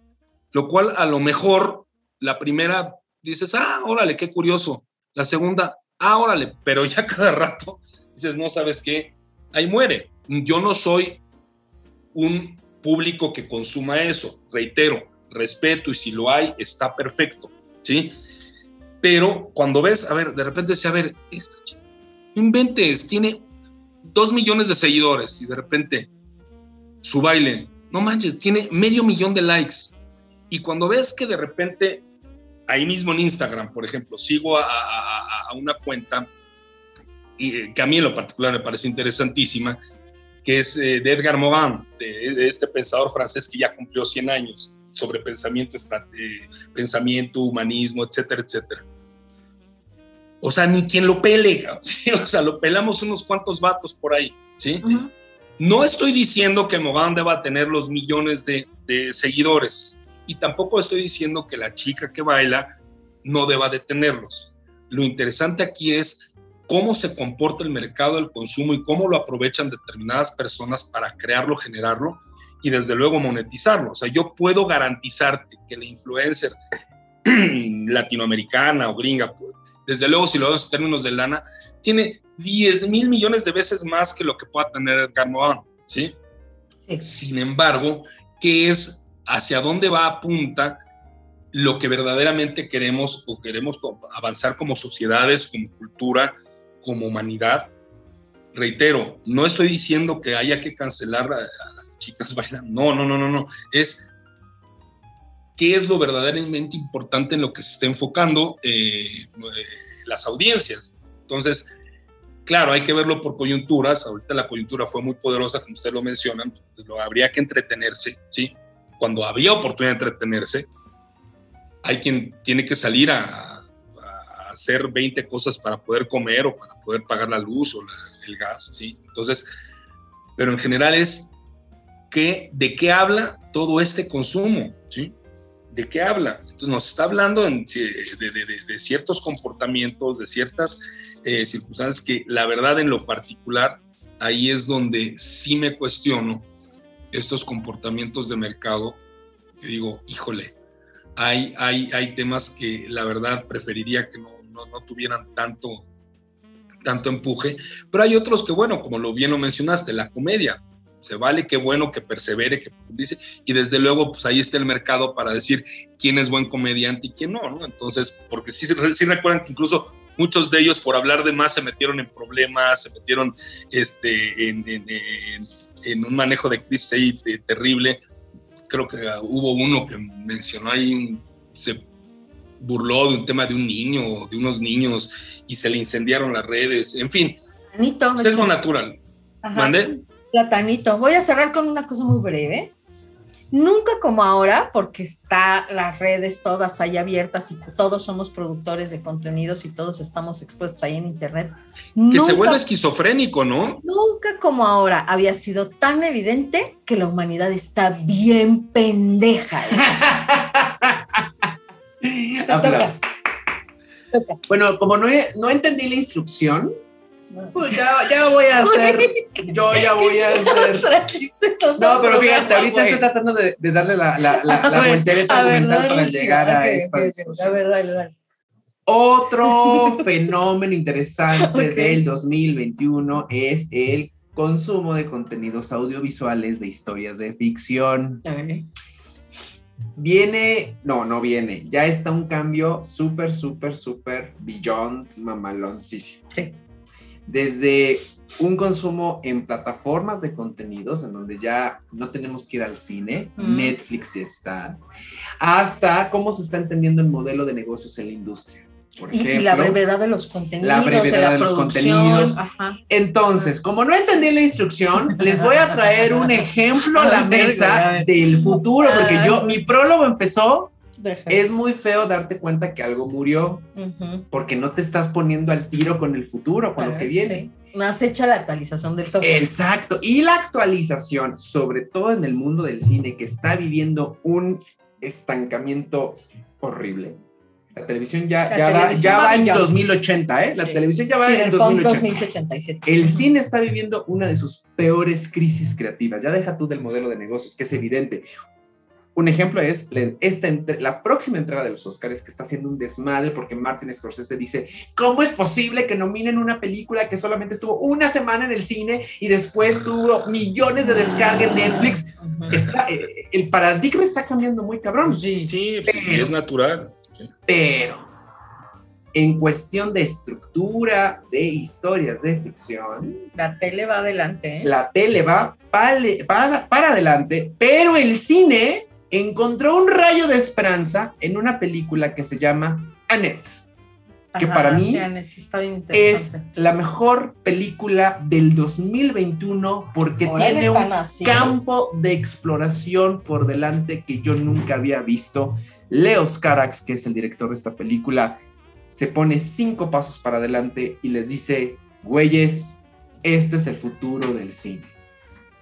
Lo cual a lo mejor la primera dices, ah, órale, qué curioso. La segunda, ah, órale, pero ya cada rato dices, no sabes qué, ahí muere. Yo no soy un público que consuma eso, reitero, respeto y si lo hay, está perfecto, ¿sí? Pero cuando ves, a ver, de repente dice, a ver, esta chica, inventes, tiene dos millones de seguidores y de repente su baile, no manches, tiene medio millón de likes. Y cuando ves que de repente, ahí mismo en Instagram, por ejemplo, sigo a, una cuenta eh, que a mí en lo particular me parece interesantísima, que es eh, de Edgar Morin, de, este pensador francés que ya cumplió 100 años sobre pensamiento, eh, pensamiento, humanismo, etcétera, etcétera. O sea, ni quien lo pele, o sea, lo pelamos unos cuantos vatos por ahí, ¿sí? No estoy diciendo que Mogán deba tener los millones de, seguidores y tampoco estoy diciendo que la chica que baila no deba de tenerlos. Lo interesante aquí es cómo se comporta el mercado del consumo y cómo lo aprovechan determinadas personas para crearlo, generarlo y desde luego monetizarlo. O sea, yo puedo garantizarte que la influencer latinoamericana o gringa, pues, desde luego si lo vemos en términos de lana, tiene 10 mil millones de veces más que lo que pueda tener Edgar Morin, ¿sí? Sin embargo, ¿qué es hacia dónde va a punta lo que verdaderamente queremos o queremos avanzar como sociedades, como cultura, como humanidad? Reitero, no estoy diciendo que haya que cancelar a, las chicas bailando, no, no, no, no, no, es qué es lo verdaderamente importante en lo que se está enfocando eh, eh, las audiencias. Entonces, Claro, hay que verlo por coyunturas. Ahorita la coyuntura fue muy poderosa, como ustedes lo mencionan. lo habría que entretenerse, ¿sí? Cuando había oportunidad de entretenerse, hay quien tiene que salir a, hacer 20 cosas para poder comer o para poder pagar la luz o el gas, ¿sí? Entonces, pero en general es que, de qué habla todo este consumo, ¿sí? ¿De qué habla? Entonces nos está hablando de, ciertos comportamientos, de ciertas eh, circunstancias que la verdad en lo particular, ahí es donde sí me cuestiono estos comportamientos de mercado. Y digo, híjole, hay, hay, hay temas que la verdad preferiría que no, no, no tuvieran tanto, tanto empuje, pero hay otros que, bueno, como lo bien lo mencionaste, la comedia, se vale, qué bueno que persevere, que dice, y desde luego, pues ahí está el mercado para decir quién es buen comediante y quién no, ¿no? Entonces, porque sí, sí recuerdan que incluso muchos de ellos por hablar de más se metieron en problemas, se metieron este, en, un manejo de crisis ahí eh, terrible. Creo que hubo uno que mencionó ahí, se burló de un tema de un niño, de unos niños, y se le incendiaron las redes, en fin. Platanito. es lo natural. ¿Mande? Platanito. Voy a cerrar con una cosa muy breve. Nunca como ahora, porque está las redes todas ahí abiertas y todos somos productores de contenidos y todos estamos expuestos ahí en internet. Que se vuelve esquizofrénico, ¿no? Nunca como ahora había sido tan evidente que la humanidad está bien pendeja. Bueno, como no, no entendí la instrucción, pues ya, ya voy a hacer, yo ya voy a hacer. No, pero fíjate, ahorita estoy tratando de, de darle la, la, la, la voltereta argumental para llegar a esta discusión. A ver, dale, dale. Otro fenómeno interesante del 2021 es el consumo de contenidos audiovisuales de historias de ficción. Viene, no, no viene, ya está un cambio súper, súper, súper beyond mamaloncísimo. Sí desde un consumo en plataformas de contenidos, en donde ya no tenemos que ir al cine, Netflix ya está, hasta cómo se está entendiendo el modelo de negocios en la industria. Por ejemplo, y la brevedad de los contenidos. La brevedad de, los contenidos. Entonces, como no entendí la instrucción, les voy a traer un ejemplo a la mesa del futuro, porque yo, mi prólogo empezó es muy feo darte cuenta que algo murió porque no te estás poniendo al tiro con el futuro, con lo que viene. No has hecho la actualización del software. Exacto. Y la actualización, sobre todo en el mundo del cine, que está viviendo un estancamiento horrible. La televisión ya, ya, va, ya va, en 2080, ¿eh? La televisión ya va en 2087. El cine está viviendo una de sus peores crisis creativas. Ya deja tú del modelo de negocios, que es evidente. Un ejemplo es esta, la próxima entrega de los Oscars que está haciendo un desmadre porque Martin Scorsese dice, ¿cómo es posible que nominen una película que solamente estuvo una semana en el cine y después tuvo millones de descargas en Netflix? Eh, el paradigma está cambiando muy cabrón. Sí, sí, es natural. Pero en cuestión de estructura de historias de ficción. La tele va adelante. ¿eh? La tele va para, para, adelante, pero el cine encontró un rayo de esperanza en una película que se llama Annette, que para mí es la mejor película del 2021 porque tiene un campo de exploración por delante que yo nunca había visto. Leo Carax, que es el director de esta película, se pone cinco pasos para adelante y les dice, güeyes, este es el futuro del cine.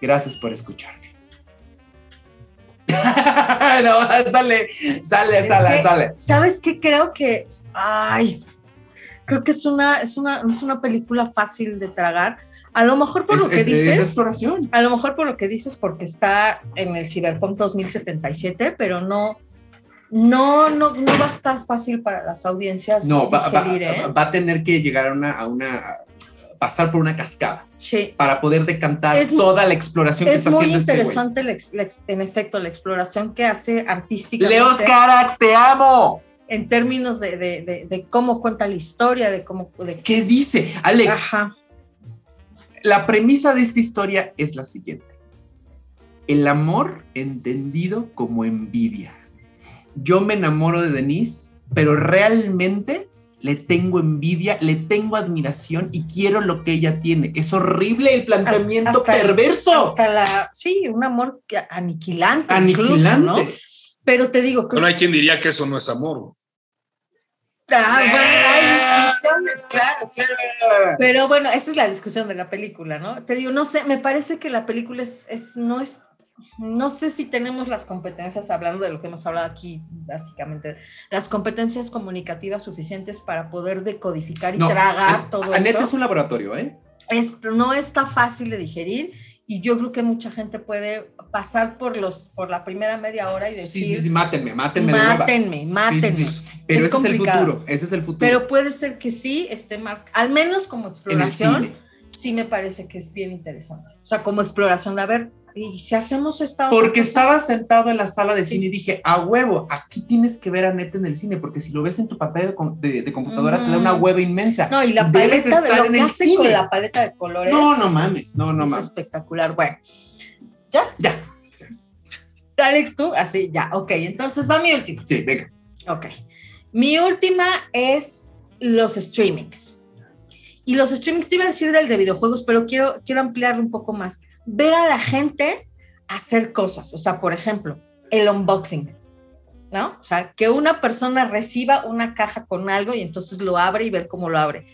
Gracias por escuchar. no, sale, sale, sale, sale. ¿Sabes qué? Creo que, ay, creo que es una, es una, es una película fácil de tragar. A lo mejor por lo que dices. exploración. A lo mejor por lo que dices, porque está en el Cyberpunk 2077, pero no. No, no, no va a estar fácil para las audiencias. No, va, ¿eh? va, a tener que llegar a una, a una pasar por una cascada sí. para poder decantar toda la exploración que está haciendo Es muy interesante, en efecto, la exploración que hace artísticamente. Leos Carax, te amo en términos de, de, de, cómo cuenta la historia, de cómo... De... ¿Qué dice? Alex, la premisa de esta historia es la siguiente. El amor entendido como envidia. Yo me enamoro de Denise, pero realmente le tengo envidia, le tengo admiración y quiero lo que ella tiene. Es horrible el planteamiento perverso. hasta la, sí, un amor aniquilante. Aniquilante. ¿no? Pero te digo. Bueno, hay quien diría que eso no es amor. Ah, claro, Pero bueno, esa es la discusión de la película, ¿no? Te digo, no sé, me parece que la película es, es, no es, no sé si tenemos las competencias, hablando de lo que hemos hablado aquí, básicamente, las competencias comunicativas suficientes para poder decodificar y tragar todo eso. es un laboratorio, ¿eh? Esto no está fácil de digerir y yo creo que mucha gente puede pasar por los por la primera media hora y decir sí, sí, sí mátenme, mátenme, mátenme, mátenme. Pero ese es el futuro, ese es el futuro. Pero puede ser que sí esté marcado, al menos como exploración, sí me parece que es bien interesante. O sea, como exploración de a ver, y si hacemos esta Porque estaba sentado en la sala de cine y dije, a huevo, aquí tienes que ver a Neta en el cine, porque si lo ves en tu pantalla de, computadora te da una hueva inmensa. No, y la paleta de, lo que hace con la paleta de colores. No, no mames, no, no mames. Espectacular. Bueno, ¿ya? Ya. Alex, tú, así, ya, ok. Entonces va mi última. Sí, venga. Ok. Mi última es los streamings. Y los streamings, te iba a decir del de videojuegos, pero quiero, quiero ampliarlo un poco más ver a la gente hacer cosas. O sea, por ejemplo, el unboxing, ¿no? O sea, que una persona reciba una caja con algo y entonces lo abre y ver cómo lo abre.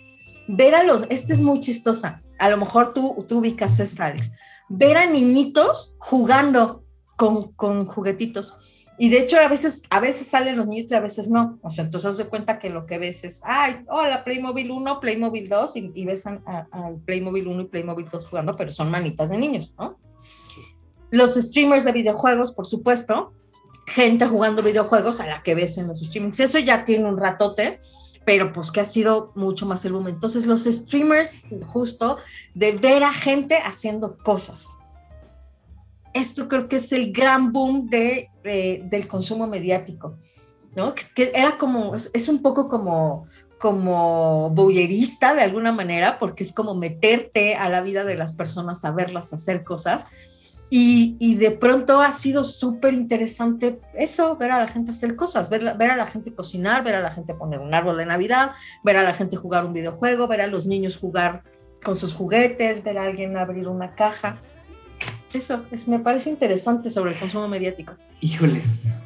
Ver a los, este es muy chistosa, a lo mejor tú, tú ubicas esta, Alex, ver a niñitos jugando con, con juguetitos. Y de hecho, a veces, a veces salen los niños y a veces no. O sea, entonces haz de cuenta que lo que ves es, ay, hola, Playmobil 1, Playmobil 2, y, ves al Playmobil 1 y Playmobil 2 jugando, pero son manitas de niños, ¿no? Los streamers de videojuegos, por supuesto, gente jugando videojuegos a la que ves en los streamings. Eso ya tiene un ratote, pero pues que ha sido mucho más el boom. Entonces, los streamers, justo, de ver a gente haciendo cosas esto creo que es el gran boom de, del consumo mediático, ¿no? Que, era como, es, un poco como, como bullerista de alguna manera, porque es como meterte a la vida de las personas, a verlas hacer cosas. Y, y de pronto ha sido súper interesante eso, ver a la gente hacer cosas, ver, ver a la gente cocinar, ver a la gente poner un árbol de Navidad, ver a la gente jugar un videojuego, ver a los niños jugar con sus juguetes, ver a alguien abrir una caja eso, es, me parece interesante sobre el consumo mediático. Híjoles.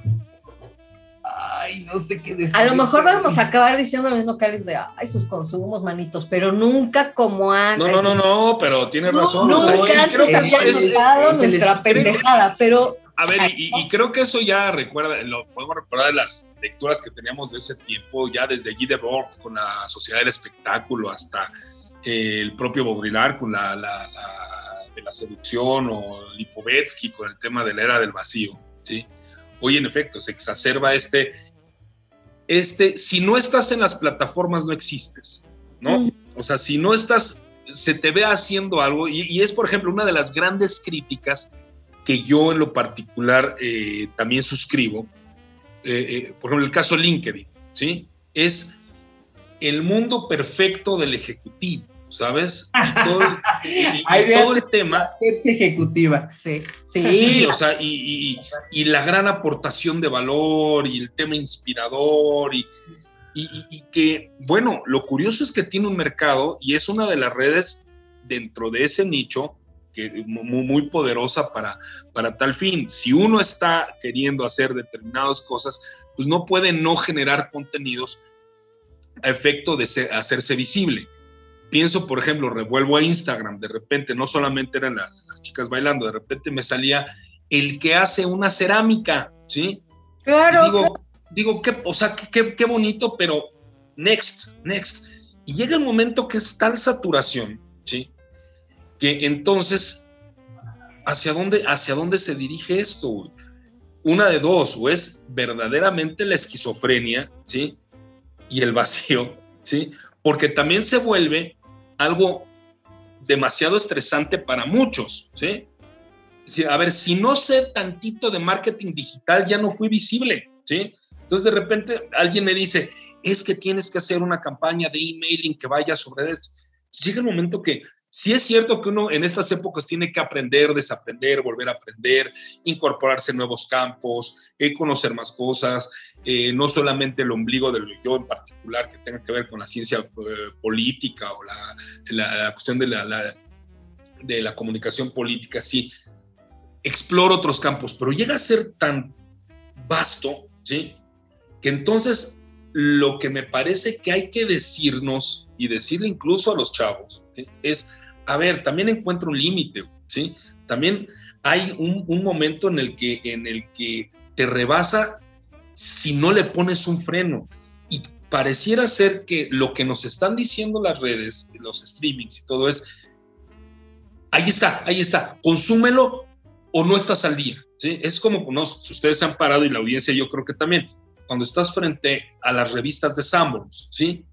Ay, no sé qué decir. A lo mejor vamos a acabar diciendo lo mismo que Alex de, ay, sus consumos, manitos, pero nunca como antes. No, no, no, no, pero tiene razón. nunca antes había notado nuestra pendejada, pero... A ver, y, creo que eso ya recuerda, lo podemos recordar de las lecturas que teníamos de ese tiempo, ya desde Guy Debord con la Sociedad del Espectáculo hasta eh, el propio Baudrillard con la de la seducción o Lipovetsky con el tema de la era del vacío, ¿sí? Hoy en efecto se exacerba este, este, si no estás en las plataformas no existes, ¿no? Mm. O sea, si no estás, se te ve haciendo algo y, es, por ejemplo, una de las grandes críticas que yo en lo particular eh, también suscribo, eh, eh, por ejemplo, el caso LinkedIn, ¿sí? Es el mundo perfecto del ejecutivo. ¿Sabes? Y todo, el tema. ejecutiva. Sí, sí. o sea, y, la gran aportación de valor y el tema inspirador y, que, bueno, lo curioso es que tiene un mercado y es una de las redes dentro de ese nicho que muy, muy poderosa para, para tal fin. Si uno está queriendo hacer determinadas cosas, pues no puede no generar contenidos a efecto de hacerse visible. Pienso, por ejemplo, revuelvo a Instagram, de repente no solamente eran las, chicas bailando, de repente me salía el que hace una cerámica, ¿sí? Claro. digo, digo qué, o sea, qué, qué bonito, pero next, next. Y llega el momento que es tal saturación, ¿sí? Que entonces, ¿hacia dónde, hacia dónde se dirige esto? Una de dos, o es verdaderamente la esquizofrenia, ¿sí? Y el vacío, ¿sí? Porque también se vuelve algo demasiado estresante para muchos, ¿sí? A ver, si no sé tantito de marketing digital, ya no fui visible, ¿sí? Entonces de repente alguien me dice, es que tienes que hacer una campaña de emailing que vaya sobre eso. Llega el momento que sí es cierto que uno en estas épocas tiene que aprender, desaprender, volver a aprender, incorporarse en nuevos campos, eh, conocer más cosas, eh, no solamente el ombligo del yo en particular que tenga que ver con la ciencia eh, política o la, cuestión de la, de la comunicación política, sí, exploro otros campos, pero llega a ser tan vasto, ¿sí? Que entonces lo que me parece que hay que decirnos y decirle incluso a los chavos es, a ver, también encuentro un límite, ¿sí? También hay un, un, momento en el, que, en el que te rebasa si no le pones un freno. Y pareciera ser que lo que nos están diciendo las redes, los streamings y todo es, ahí está, ahí está, consúmelo o no estás al día. ¿sí? Es como, no, si ustedes se han parado y la audiencia yo creo que también, cuando estás frente a las revistas de Sanborns, ¿sí?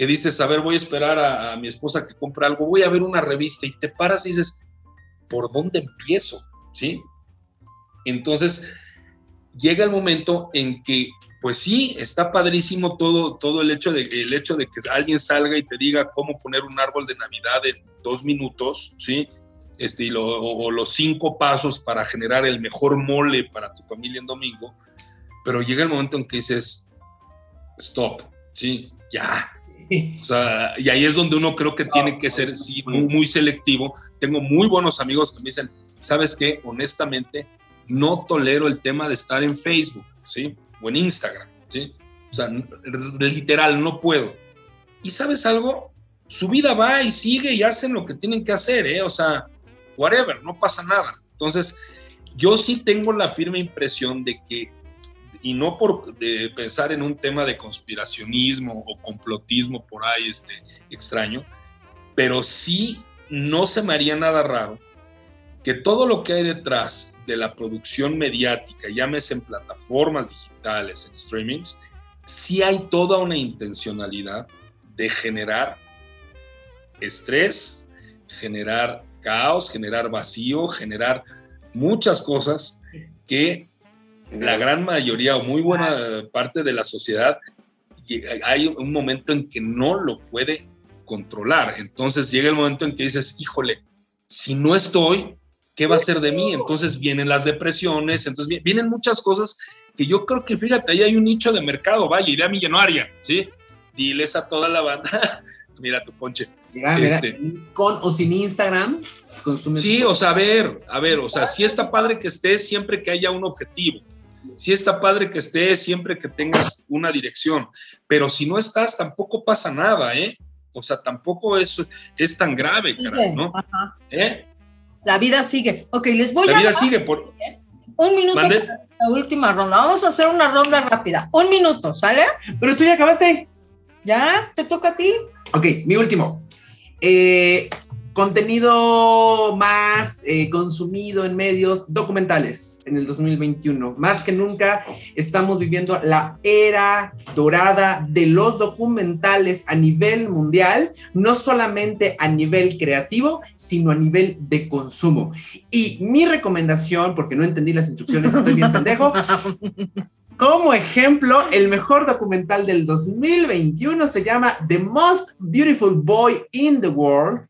Que dices, a ver, voy a esperar a, mi esposa que compre algo, voy a ver una revista y te paras y dices, ¿por dónde empiezo? ¿Sí? Entonces, llega el momento en que, pues sí, está padrísimo todo, todo el, hecho de, el hecho de que alguien salga y te diga cómo poner un árbol de Navidad en dos minutos, ¿sí? Este, o, los cinco pasos para generar el mejor mole para tu familia en domingo, pero llega el momento en que dices, stop, ¿sí? Ya. Y ahí es donde uno creo que tiene que ser muy, muy selectivo. Tengo muy buenos amigos que me dicen, ¿sabes qué? Honestamente, no tolero el tema de estar en Facebook, ¿sí? O en Instagram, ¿sí? O sea, literal, no puedo. ¿Y sabes algo? Su vida va y sigue y hacen lo que tienen que hacer, ¿eh? O sea, whatever, no pasa nada. Entonces, yo sí tengo la firme impresión de que, y no por pensar en un tema de conspiracionismo o complotismo por ahí este, extraño, pero sí no se me haría nada raro que todo lo que hay detrás de la producción mediática, llámese en plataformas digitales, en streamings, sí hay toda una intencionalidad de generar estrés, generar caos, generar vacío, generar muchas cosas que la gran mayoría o muy buena parte de la sociedad hay un momento en que no lo puede controlar. Entonces llega el momento en que dices, híjole, si no estoy, ¿qué va a ser de mí? Entonces vienen las depresiones, entonces vienen muchas cosas que yo creo que, fíjate, ahí hay un nicho de mercado, vaya, idea millonaria, ¿sí? Diles a toda la banda mira tu ponche. Mira, este, con o sin Instagram, consumes. Sí, o sea, a ver, a ver, o sea, sí está padre que estés siempre que haya un objetivo. Sí está padre que estés siempre que tengas una dirección, pero si no estás, tampoco pasa nada, ¿eh? O sea, tampoco es, es tan grave, ¿no? ¿Eh? La vida sigue. Ok, les voy a... La vida sigue por... Un minuto la última ronda. Vamos a hacer una ronda rápida. Un minuto, ¿sale? Pero tú ya acabaste. ¿Ya? ¿Te toca a ti? Ok, mi último. Eh, contenido más eh, consumido en medios documentales en el 2021. Más que nunca estamos viviendo la era dorada de los documentales a nivel mundial, no solamente a nivel creativo, sino a nivel de consumo. Y mi recomendación, porque no entendí las instrucciones, estoy bien pendejo, Como ejemplo, el mejor documental del 2021 se llama The Most Beautiful Boy in the World,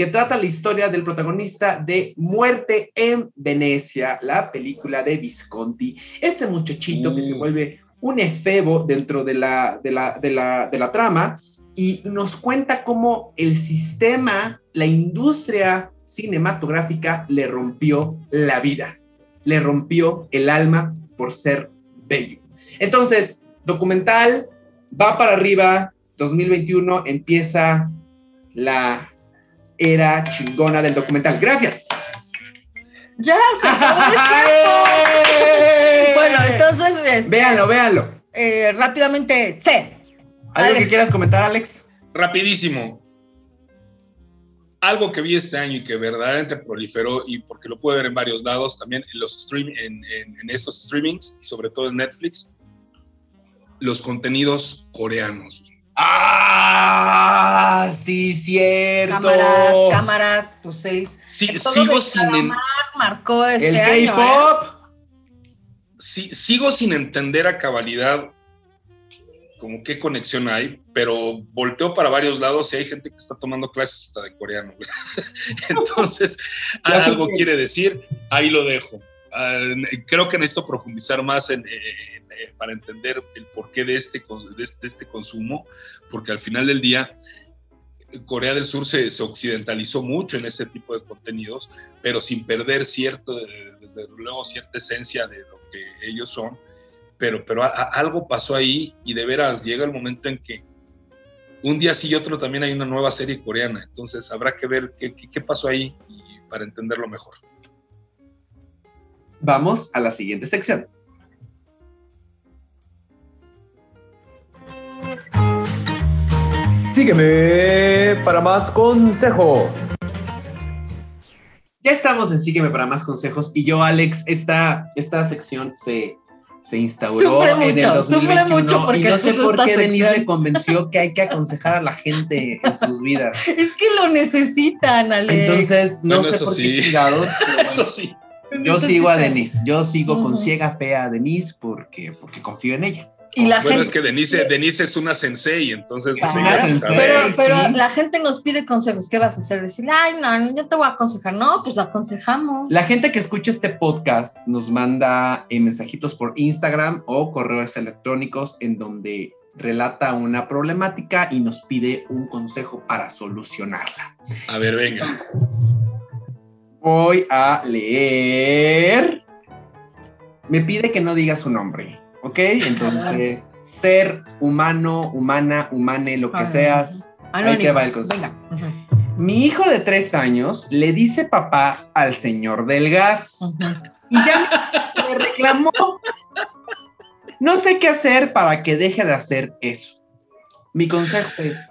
que trata la historia del protagonista de Muerte en Venecia, la película de Visconti. Este muchachito que se mm. vuelve un efebo dentro de la, de la, de la, de la trama y nos cuenta cómo el sistema, la industria cinematográfica le rompió la vida, le rompió el alma por ser bello. Entonces, documental va para arriba, 2021 empieza la era chingona del documental. Gracias. Ya, se Bueno, entonces. Este, véanlo, véanlo. Eh, rápidamente, C. ¿Algo que quieras comentar, Alex? rapidísimo. Algo que vi este año y que verdaderamente proliferó, y porque lo pude ver en varios lados, también en los stream, en, en, esos streamings, y sobre todo en Netflix, los contenidos coreanos. ¡Ah! Sí, cierto. Cámaras, cámaras, pues el. Sí, sigo sin. marcó este el K-pop. ¿eh? Sí, sigo sin entender a cabalidad como qué conexión hay, pero volteo para varios lados y hay gente que está tomando clases hasta de coreano. Entonces, algo quiere decir, ahí lo dejo. Ah, creo que necesito profundizar más en, para entender el porqué de este, de este, este, consumo, porque al final del día Corea del Sur se, se, occidentalizó mucho en ese tipo de contenidos, pero sin perder cierto, desde luego cierta esencia de lo que ellos son, pero, pero algo pasó ahí y de veras llega el momento en que un día sí y otro también hay una nueva serie coreana, entonces habrá que ver qué, qué pasó ahí para entenderlo mejor. Vamos a la siguiente sección. Sígueme para más consejos. Ya estamos en Sígueme para más consejos y yo, Alex, esta, esta sección se, se instauró en mucho, el 2021 mucho porque y no sé por qué Denise me convenció que hay que aconsejar a la gente en sus vidas. Es que lo necesitan, Alex. Entonces, no sé por qué chingados. Eso sí. Yo sigo a Denise, yo sigo con ciega fe a Denise porque, porque confío en ella. Y la bueno, es que Denise, Denise es una sensei, entonces... pero, pero la gente nos pide consejos. ¿Qué vas a hacer? Decir, ay, no, yo te voy a aconsejar. No, pues lo aconsejamos. La gente que escucha este podcast nos manda eh, mensajitos por Instagram o correos electrónicos en donde relata una problemática y nos pide un consejo para solucionarla. A ver, venga. voy a leer. Me pide que no diga su nombre. ¿Ok? Entonces, ser humano, humana, humane, lo que seas, ahí te va el consejo. Mi hijo de tres años le dice papá al señor del gas y ya me reclamó. No sé qué hacer para que deje de hacer eso. Mi consejo es,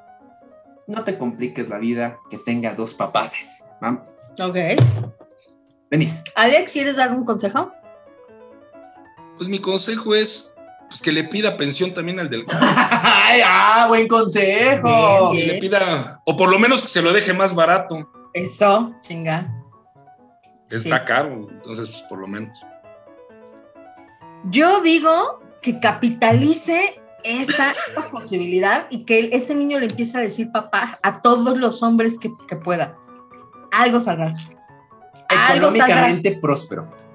no te compliques la vida que tenga dos papaces. Ok. Venís. Alex, ¿quieres dar un consejo? Pues mi consejo es pues, que le pida pensión también al del ¡Ay, ah, buen consejo! Que le pida, o por lo menos que se lo deje más barato. Eso, chinga. Está caro, entonces, pues por lo menos. Yo digo que capitalice esa, posibilidad y que ese niño le empiece a decir papá a todos los hombres que, pueda. Algo saldrá. Económicamente próspero ni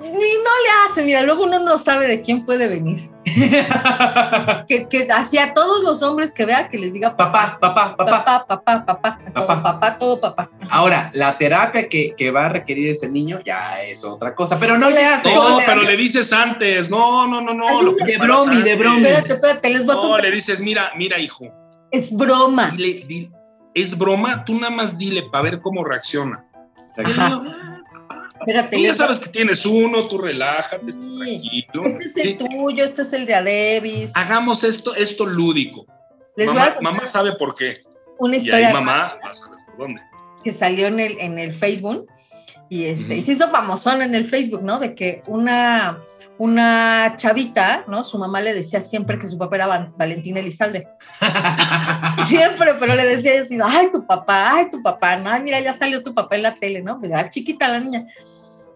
no le hace, mira, luego uno no sabe de quién puede venir. que, que hacia todos los hombres que vea que les diga papá, papá, papá, papá, papá, papá, papá, papá, todo papá. Ahora, la terapia que, que, va a requerir ese niño ya es otra cosa, pero no le hace. No, pero le dices antes, no, no, no, no. De bromi, de bromi. Espérate, espérate, les voy no, a contar. No, le dices, mira, mira, hijo. Es broma. Dile, dile, es broma, tú nada más dile para ver cómo reacciona. Ajá. Espérate, tú ya sabes que tienes uno, tú relájate, tranquilo. Este es el tuyo, este es el de Adebis. Hagamos esto, esto lúdico. mamá, sabe por qué. Una historia. Y ahí mamá, por dónde. Que salió en el, en el Facebook y, este, y se hizo famosón en el Facebook, ¿no? De que una, una chavita, ¿no? Su mamá le decía siempre que su papá era Valentina Elizalde. siempre, pero le decía así, ay, tu papá, ay, tu papá, no, ay, mira, ya salió tu papá en la tele, ¿no? Pues, chiquita la niña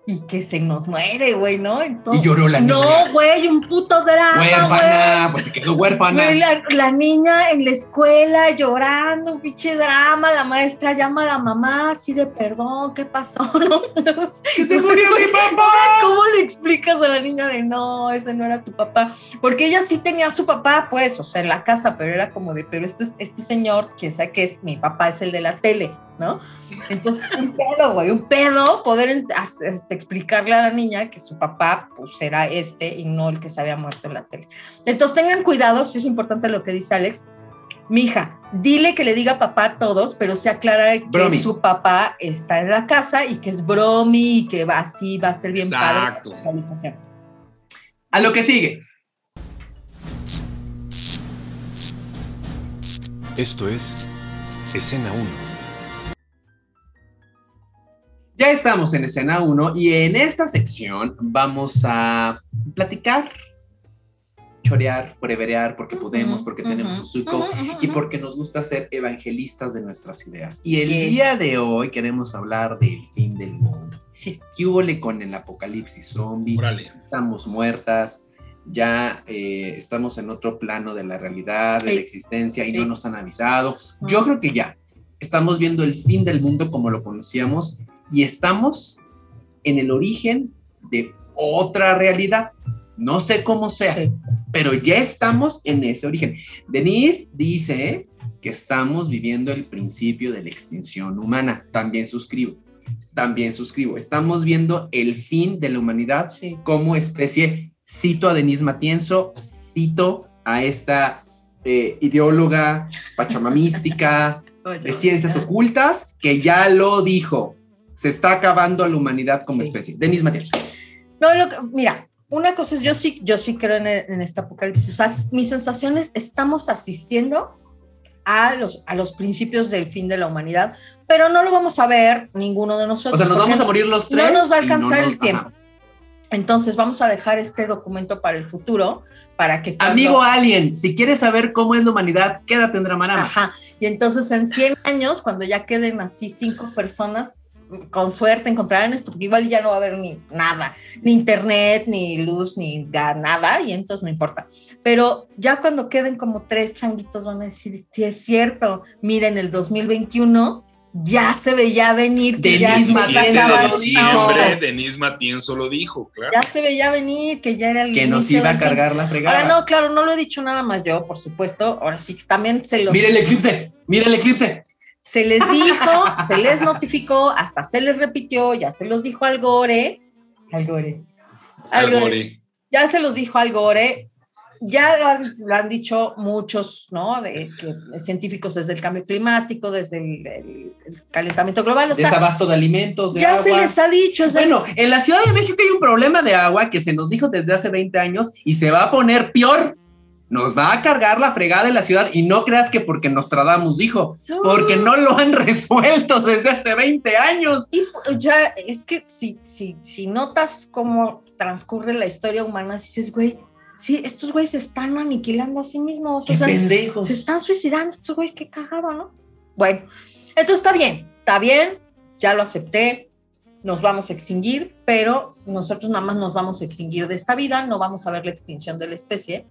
y que se nos muere, güey, ¿no? y lloró la niña. No, güey, un puto drama. Huérfana, pues se quedó huérfana. la, niña en la escuela llorando, un pinche drama, la maestra llama a la mamá así de perdón, ¿qué pasó? que se murió mi papá. ¿Cómo le explicas a la niña de no, ese no era tu papá? Porque ella sí tenía a su papá, pues, o sea, en la casa, pero era como de, pero este, este señor, que sabe que es mi papá, es el de la tele ¿no? Entonces, un pedo, güey, un pedo poder este, explicarle a la niña que su papá, pues, era este y no el que se había muerto en la tele. Entonces, tengan cuidado, si es importante lo que dice Alex. Mija, dile que le diga papá a todos, pero se aclara que su papá está en la casa y que es bromi y que va así, va a ser bien Exacto. padre la realización. A lo que sigue. Esto es Escena 1. Ya estamos en Escena 1 y en esta sección vamos a platicar, chorear, foreverear, porque podemos, porque tenemos su suco y porque nos gusta ser evangelistas de nuestras ideas. Y el día de hoy queremos hablar del fin del mundo. Sí. ¿Qué hubo con el apocalipsis zombie? Estamos muertas, ya eh, estamos en otro plano de la realidad, de la existencia y no nos han avisado. Yo creo que ya estamos viendo el fin del mundo como lo conocíamos y estamos en el origen de otra realidad. No sé cómo sea, pero ya estamos en ese origen. Denise dice que estamos viviendo el principio de la extinción humana. También suscribo. También suscribo. Estamos viendo el fin de la humanidad como especie cito a Denise Matienzo, cito a esta eh, ideóloga pachamamística de ciencias ocultas que ya lo dijo. Se está acabando la humanidad como especie. Denise Matienzo. No, mira, una cosa es, yo sí, yo sí creo en, en esta apocalipsis. O sea, mis sensaciones, estamos asistiendo a los, a los principios del fin de la humanidad, pero no lo vamos a ver ninguno de nosotros. O sea, nos vamos a morir los tres. No nos va a alcanzar el tiempo. Entonces vamos a dejar este documento para el futuro, para que... Amigo Alien, si quieres saber cómo es la humanidad, quédate en Dramarama. Ajá, y entonces en 100 años, cuando ya queden así cinco personas, con suerte encontrarán esto, porque igual ya no va a haber ni nada, ni internet, ni luz, ni nada, y entonces no importa. Pero ya cuando queden como tres changuitos van a decir, si es cierto, miren el 2021 ya se veía venir que Denise ya lo dijo. Hombre, Denise Matienzo lo dijo, claro. Ya se veía venir que ya era el que nos iba a cargar la fregada. Ahora no, claro, no lo he dicho nada más yo, por supuesto. Ahora sí también se los Mira el eclipse, mira el eclipse. Se les dijo, se les notificó, hasta se les repitió, ya se los dijo al Gore. Al Gore. Al Gore. Ya se los dijo al Gore ya lo han, dicho muchos, ¿no? De, científicos desde el cambio climático, desde el, calentamiento global. O Desabasto de alimentos, de ya se les ha dicho. Bueno, en la Ciudad de México hay un problema de agua que se nos dijo desde hace 20 años y se va a poner peor. Nos va a cargar la fregada en la ciudad y no creas que porque Nostradamus dijo, porque no lo han resuelto desde hace 20 años. Y ya, es que si, si, si notas cómo transcurre la historia humana, dices, güey, Sí, estos güeyes se están aniquilando a sí mismos. ¡Qué pendejos! Se están suicidando estos güeyes, qué cagado, ¿no? Bueno, entonces está bien, está bien, ya lo acepté, nos vamos a extinguir, pero nosotros nada más nos vamos a extinguir de esta vida, no vamos a ver la extinción de la especie.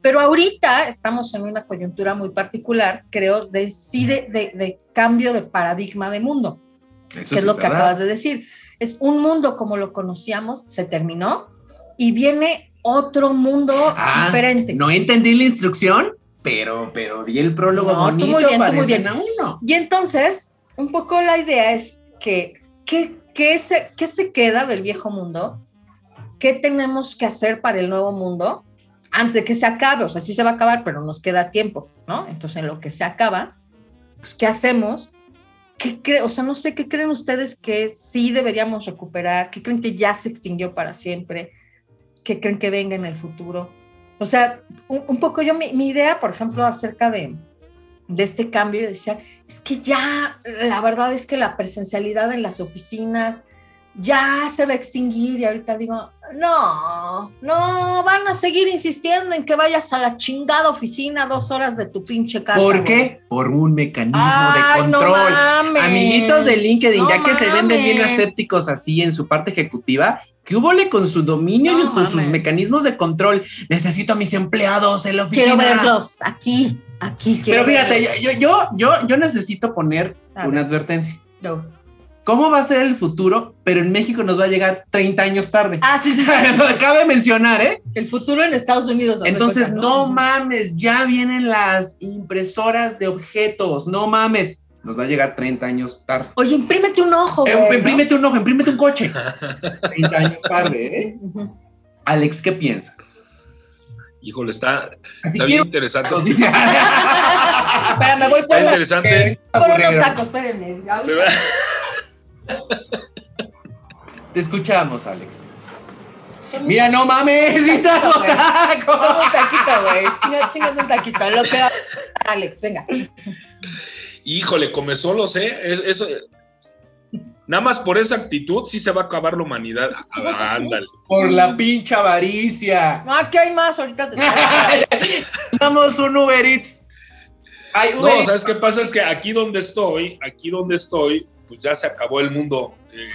Pero ahorita estamos en una coyuntura muy particular, creo, de, sí, de, cambio de paradigma de mundo, que es, lo que acabas de decir. Es un mundo como lo conocíamos, se terminó y viene otro mundo ah, diferente. No entendí la instrucción, pero, pero di el prólogo bonito muy bien, muy bien. uno. Y entonces, un poco la idea es que, ¿qué, se, ¿qué se queda del viejo mundo? ¿Qué tenemos que hacer para el nuevo mundo? Antes de que se acabe, o sea, sí se va a acabar, pero nos queda tiempo, ¿no? Entonces, en lo que se acaba, pues, ¿qué hacemos? ¿Qué creen? O sea, no sé, ¿qué creen ustedes que sí deberíamos recuperar? ¿Qué creen que ya se extinguió para siempre? que creen que venga en el futuro. O sea, un, poco yo, mi, idea, por ejemplo, acerca de, de este cambio, decía, es que ya, la verdad es que la presencialidad en las oficinas ya se va a extinguir y ahorita digo, no, no, van a seguir insistiendo en que vayas a la chingada oficina dos horas de tu pinche casa. ¿Por qué? Por un mecanismo de control. Amiguitos de LinkedIn, ya que se venden bien asépticos así en su parte ejecutiva, ¿Qué hubo con su dominio y con sus mecanismos de control? Necesito a mis empleados en la oficina. Quiero verlos aquí, aquí. Pero fíjate, yo, yo, yo, yo, necesito poner una advertencia. No. ¿Cómo va a ser el futuro? Pero en México nos va a llegar 30 años tarde. Ah, sí, sí. Eso cabe mencionar, ¿eh? El futuro en Estados Unidos. Entonces, no mames, ya vienen las impresoras de objetos, no mames nos va a llegar 30 años tarde. Oye, imprímete un ojo. Eh, imprímete un ojo, imprímete un coche. 30 años tarde, ¿eh? Alex, ¿qué piensas? Híjole, está, está bien interesante. Espera, me voy por, está interesante. por unos tacos, espérenme. Te escuchamos, Alex. Mira, no mames, un taquito, güey. Chinga, chinga un taquito. Lo que Alex, venga. Híjole, come solo, ¿eh? Eso, Nada más por esa actitud sí se va a acabar la humanidad. Ándale. Por la pincha avaricia. No, aquí hay más, ahorita te Damos un Uber Eats. no, ¿sabes qué pasa? Es que aquí donde estoy, aquí donde estoy, pues ya se acabó el mundo. Eh,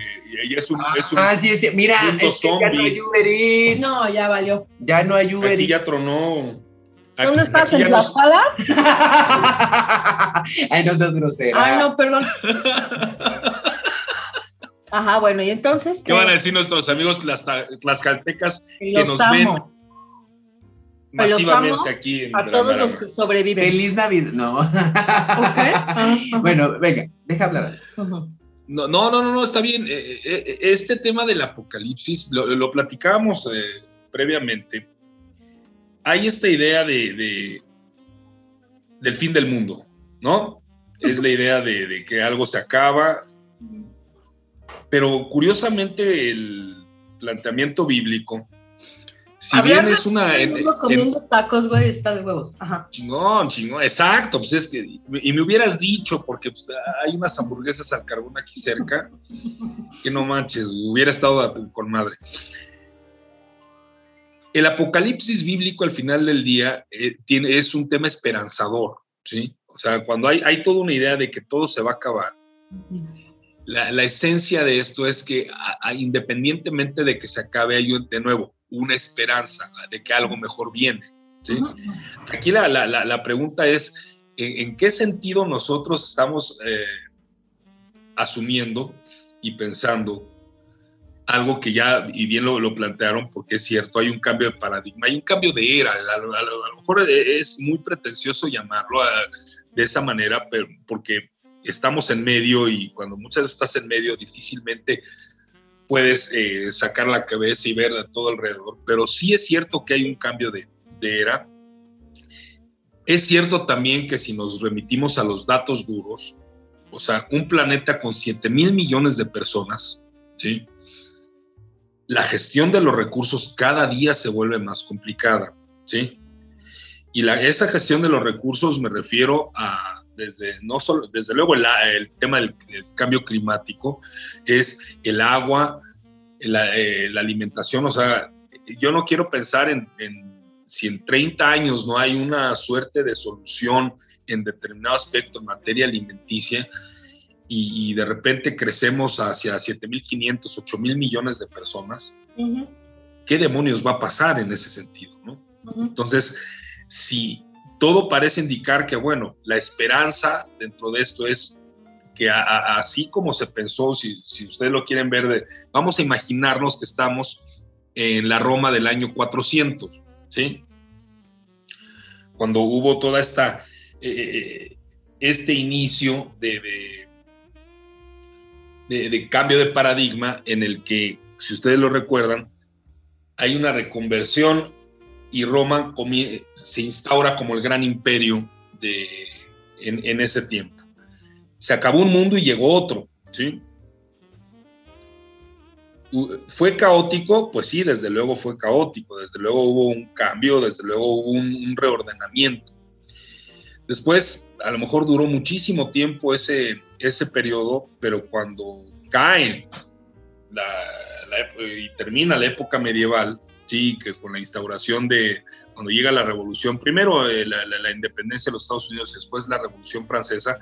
y es un, ah, sí, sí. Mira, es que ya no hay Uber Eats. No, ya valió. Ya no hay Uber Aquí ya tronó. ¿Dónde estás? ¿En Tlaxcala? Ay, no seas grosera. Ay, no, perdón. Ajá, bueno, y entonces. ¿Qué, van a decir nuestros amigos tlaxcaltecas que nos ven masivamente aquí en A todos los que sobreviven. Feliz Navidad. No. bueno, venga, deja hablar. No, no, no, no, está bien. Eh, eh, eh, este tema del apocalipsis lo, lo platicábamos previamente. Hay esta idea de, del fin del mundo, ¿no? Es la idea de, de que algo se acaba, pero curiosamente el planteamiento bíblico, si bien es una... comiendo tacos, güey, está de huevos. Ajá. Chingón, chingón, exacto, pues es que, y me hubieras dicho, porque pues, hay unas hamburguesas al carbón aquí cerca, que no manches, hubiera estado con madre. El apocalipsis bíblico al final del día eh, tiene, es un tema esperanzador, ¿sí? O sea, cuando hay, hay toda una idea de que todo se va a acabar, la, esencia de esto es que independientemente de que se acabe, hay de nuevo una esperanza de que algo mejor viene. Aquí la, pregunta es, ¿en, qué sentido nosotros estamos eh, asumiendo y pensando algo que ya, y bien lo, plantearon, porque es cierto, hay un cambio de paradigma, hay un cambio de era, a, lo mejor es muy pretencioso llamarlo de esa manera, pero porque estamos en medio y cuando muchas veces estás en medio difícilmente puedes eh, sacar la cabeza y ver a todo alrededor, pero sí es cierto que hay un cambio de, era. Es cierto también que si nos remitimos a los datos duros, o sea, un planeta con 7 mil millones de personas, ¿sí? La gestión de los recursos cada día se vuelve más complicada, ¿sí? Y la, esa gestión de los recursos me refiero a desde, no solo, desde luego el, tema del cambio climático, es el agua, eh, la, alimentación, o sea, yo no quiero pensar en, si en 30 años no hay una suerte de solución en determinado aspecto en materia alimenticia y, de repente crecemos hacia 7.500, 8.000 millones de personas, ¿qué demonios va a pasar en ese sentido? ¿no? Entonces, si todo parece indicar que, bueno, la esperanza dentro de esto es que así como se pensó, si, ustedes lo quieren ver, vamos a imaginarnos que estamos en la Roma del año 400, ¿sí? Cuando hubo toda esta, eh, eh, este inicio de, de, cambio de paradigma en el que, si ustedes lo recuerdan, hay una reconversión y Roma se instaura como el gran imperio de, en, ese tiempo. Se acabó un mundo y llegó otro, ¿sí? ¿Fue caótico? Pues sí, desde luego fue caótico, desde luego hubo un cambio, desde luego hubo un, reordenamiento. Después, a lo mejor duró muchísimo tiempo ese, ese periodo, pero cuando cae y termina la época medieval, sí, que con la instauración de, cuando llega la revolución, primero eh, la, independencia de los Estados Unidos, después la revolución francesa,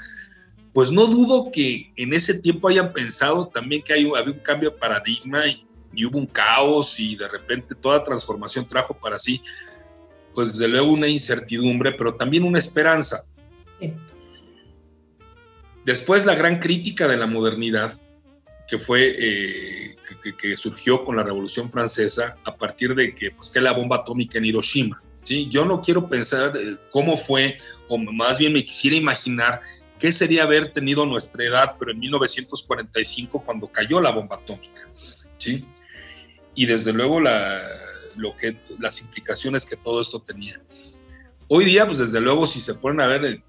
pues no dudo que en ese tiempo hayan pensado también que hay, había un cambio de paradigma y, hubo un caos y de repente toda transformación trajo para sí, pues desde luego una incertidumbre, pero también una esperanza. Después la gran crítica de la modernidad, que fue eh, que, surgió con la Revolución Francesa a partir de que, pues, que la bomba atómica en Hiroshima. ¿sí? Yo no quiero pensar eh, cómo fue, o más bien me quisiera imaginar qué sería haber tenido nuestra edad, pero en 1945 cuando cayó la bomba atómica. ¿sí? Y desde luego la, lo que, las implicaciones que todo esto tenía. Hoy día, pues desde luego, si se ponen a ver, eh,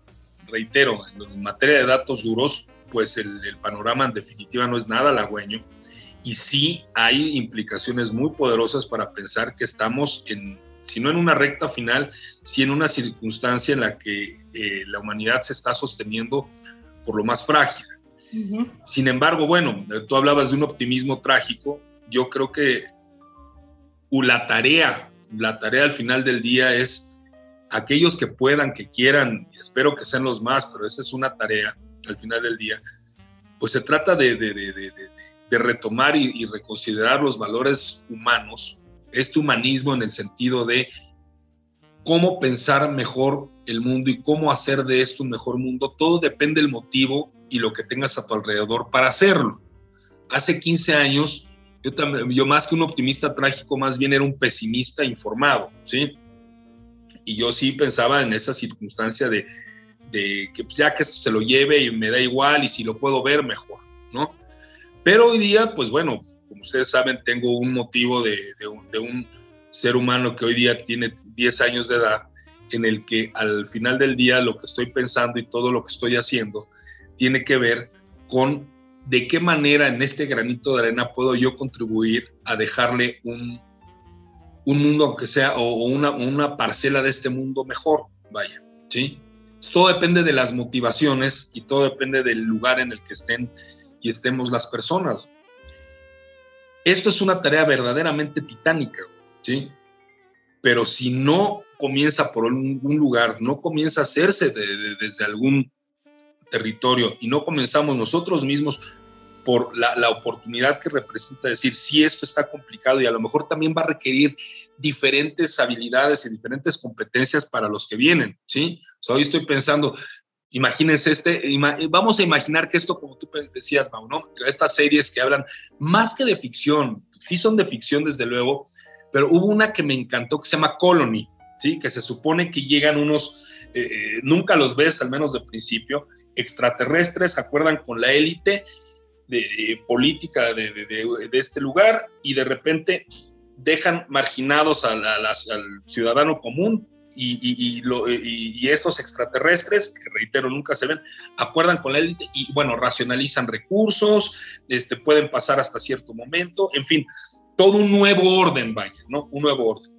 reitero, en materia de datos duros, pues el, panorama en definitiva no es nada halagüeño y sí hay implicaciones muy poderosas para pensar que estamos en, si no en una recta final, sí en una circunstancia en la que eh, la humanidad se está sosteniendo por lo más frágil. Sin embargo, bueno, tú hablabas de un optimismo trágico, yo creo que la tarea, la tarea al final del día es aquellos que puedan, que quieran, espero que sean los más, pero esa es una tarea al final del día, pues se trata de, de retomar y, reconsiderar los valores humanos, este humanismo en el sentido de cómo pensar mejor el mundo y cómo hacer de esto un mejor mundo, todo depende del motivo y lo que tengas a tu alrededor para hacerlo. Hace 15 años, yo, también, yo más que un optimista trágico, más bien era un pesimista informado, ¿sí? Y yo sí pensaba en esa circunstancia de, de que pues, ya que esto se lo lleve y me da igual y si lo puedo ver, mejor, ¿no? Pero hoy día, pues bueno, como ustedes saben, tengo un motivo de, un, ser humano que hoy día tiene 10 años de edad, en el que al final del día lo que estoy pensando y todo lo que estoy haciendo tiene que ver con de qué manera en este granito de arena puedo yo contribuir a dejarle un, un mundo, aunque sea, o una, una parcela de este mundo mejor, vaya, ¿sí? Todo depende de las motivaciones y todo depende del lugar en el que estén y estemos las personas. Esto es una tarea verdaderamente titánica, ¿sí? Pero si no comienza por algún lugar, no comienza a hacerse desde algún territorio y no comenzamos nosotros mismos por la, oportunidad que representa decir, si esto está complicado y a lo mejor también va a requerir diferentes habilidades y diferentes competencias para los que vienen, ¿sí? O hoy estoy pensando, Imagínense este, vamos a imaginar que esto, como tú decías, Mau, ¿no? Estas series que hablan más que de ficción, sí son de ficción desde luego, pero hubo una que me encantó que se llama Colony, ¿sí? Que se supone que llegan unos, eh, eh, nunca los ves, al menos de principio, extraterrestres, se acuerdan con la élite de, política de, este lugar y de repente dejan marginados al ciudadano común y, estos extraterrestres, que reitero, nunca se ven, acuerdan con la élite y, bueno, racionalizan recursos, este, pueden pasar hasta cierto momento, en fin, todo un nuevo orden, vaya, ¿no? Un nuevo orden.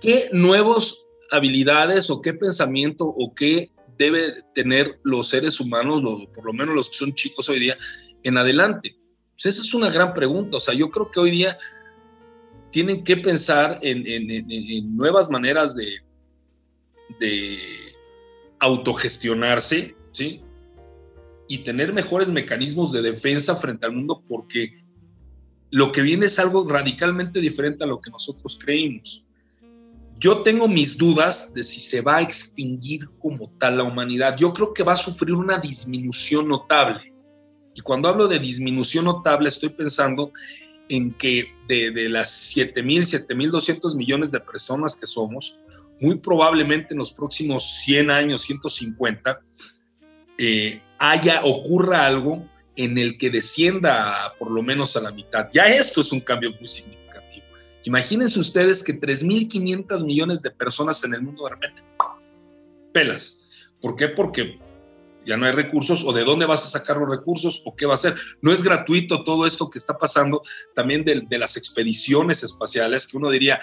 ¿Qué nuevas habilidades o qué pensamiento o qué debe tener los seres humanos, por lo menos los que son chicos hoy día, en adelante? Pues esa es una gran pregunta. O sea, yo creo que hoy día tienen que pensar en nuevas maneras de, de autogestionarse, ¿sí? Y tener mejores mecanismos de defensa frente al mundo porque lo que viene es algo radicalmente diferente a lo que nosotros creímos. Yo tengo mis dudas de si se va a extinguir como tal la humanidad. Yo creo que va a sufrir una disminución notable. Y cuando hablo de disminución notable, estoy pensando en que de, de las 7.000, 7.200 millones de personas que somos, muy probablemente en los próximos 100 años, 150, eh, haya, ocurra algo en el que descienda por lo menos a la mitad. Ya esto es un cambio muy significativo. Imagínense ustedes que 3.500 millones de personas en el mundo de repente, pelas. ¿Por qué? Porque ya no hay recursos o de dónde vas a sacar los recursos o qué va a hacer. No es gratuito todo esto que está pasando también de, de las expediciones espaciales, que uno diría,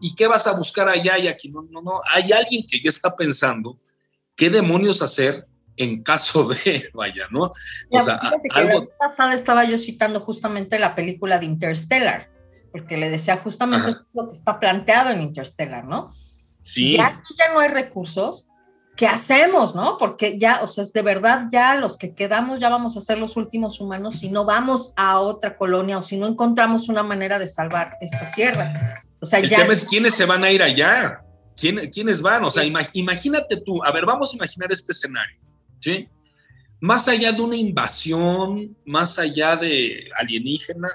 ¿Y qué vas a buscar allá y aquí? No, no, no. Hay alguien que ya está pensando qué demonios hacer en caso de, vaya, ¿no? o sea, algo... La pasada estaba yo citando justamente la película de Interstellar, porque le decía justamente lo que está planteado en Interstellar, ¿no? Sí. Ya aquí ya no hay recursos, ¿qué hacemos, no? Porque ya, o sea, es de verdad ya los que quedamos ya vamos a ser los últimos humanos si no vamos a otra colonia o si no encontramos una manera de salvar esta tierra. O sea, el tema es quiénes se van a ir allá, ¿Quién, quiénes van, o sea, imagínate tú, a ver, vamos a imaginar este escenario, ¿sí? Más allá de una invasión, más allá de alienígena,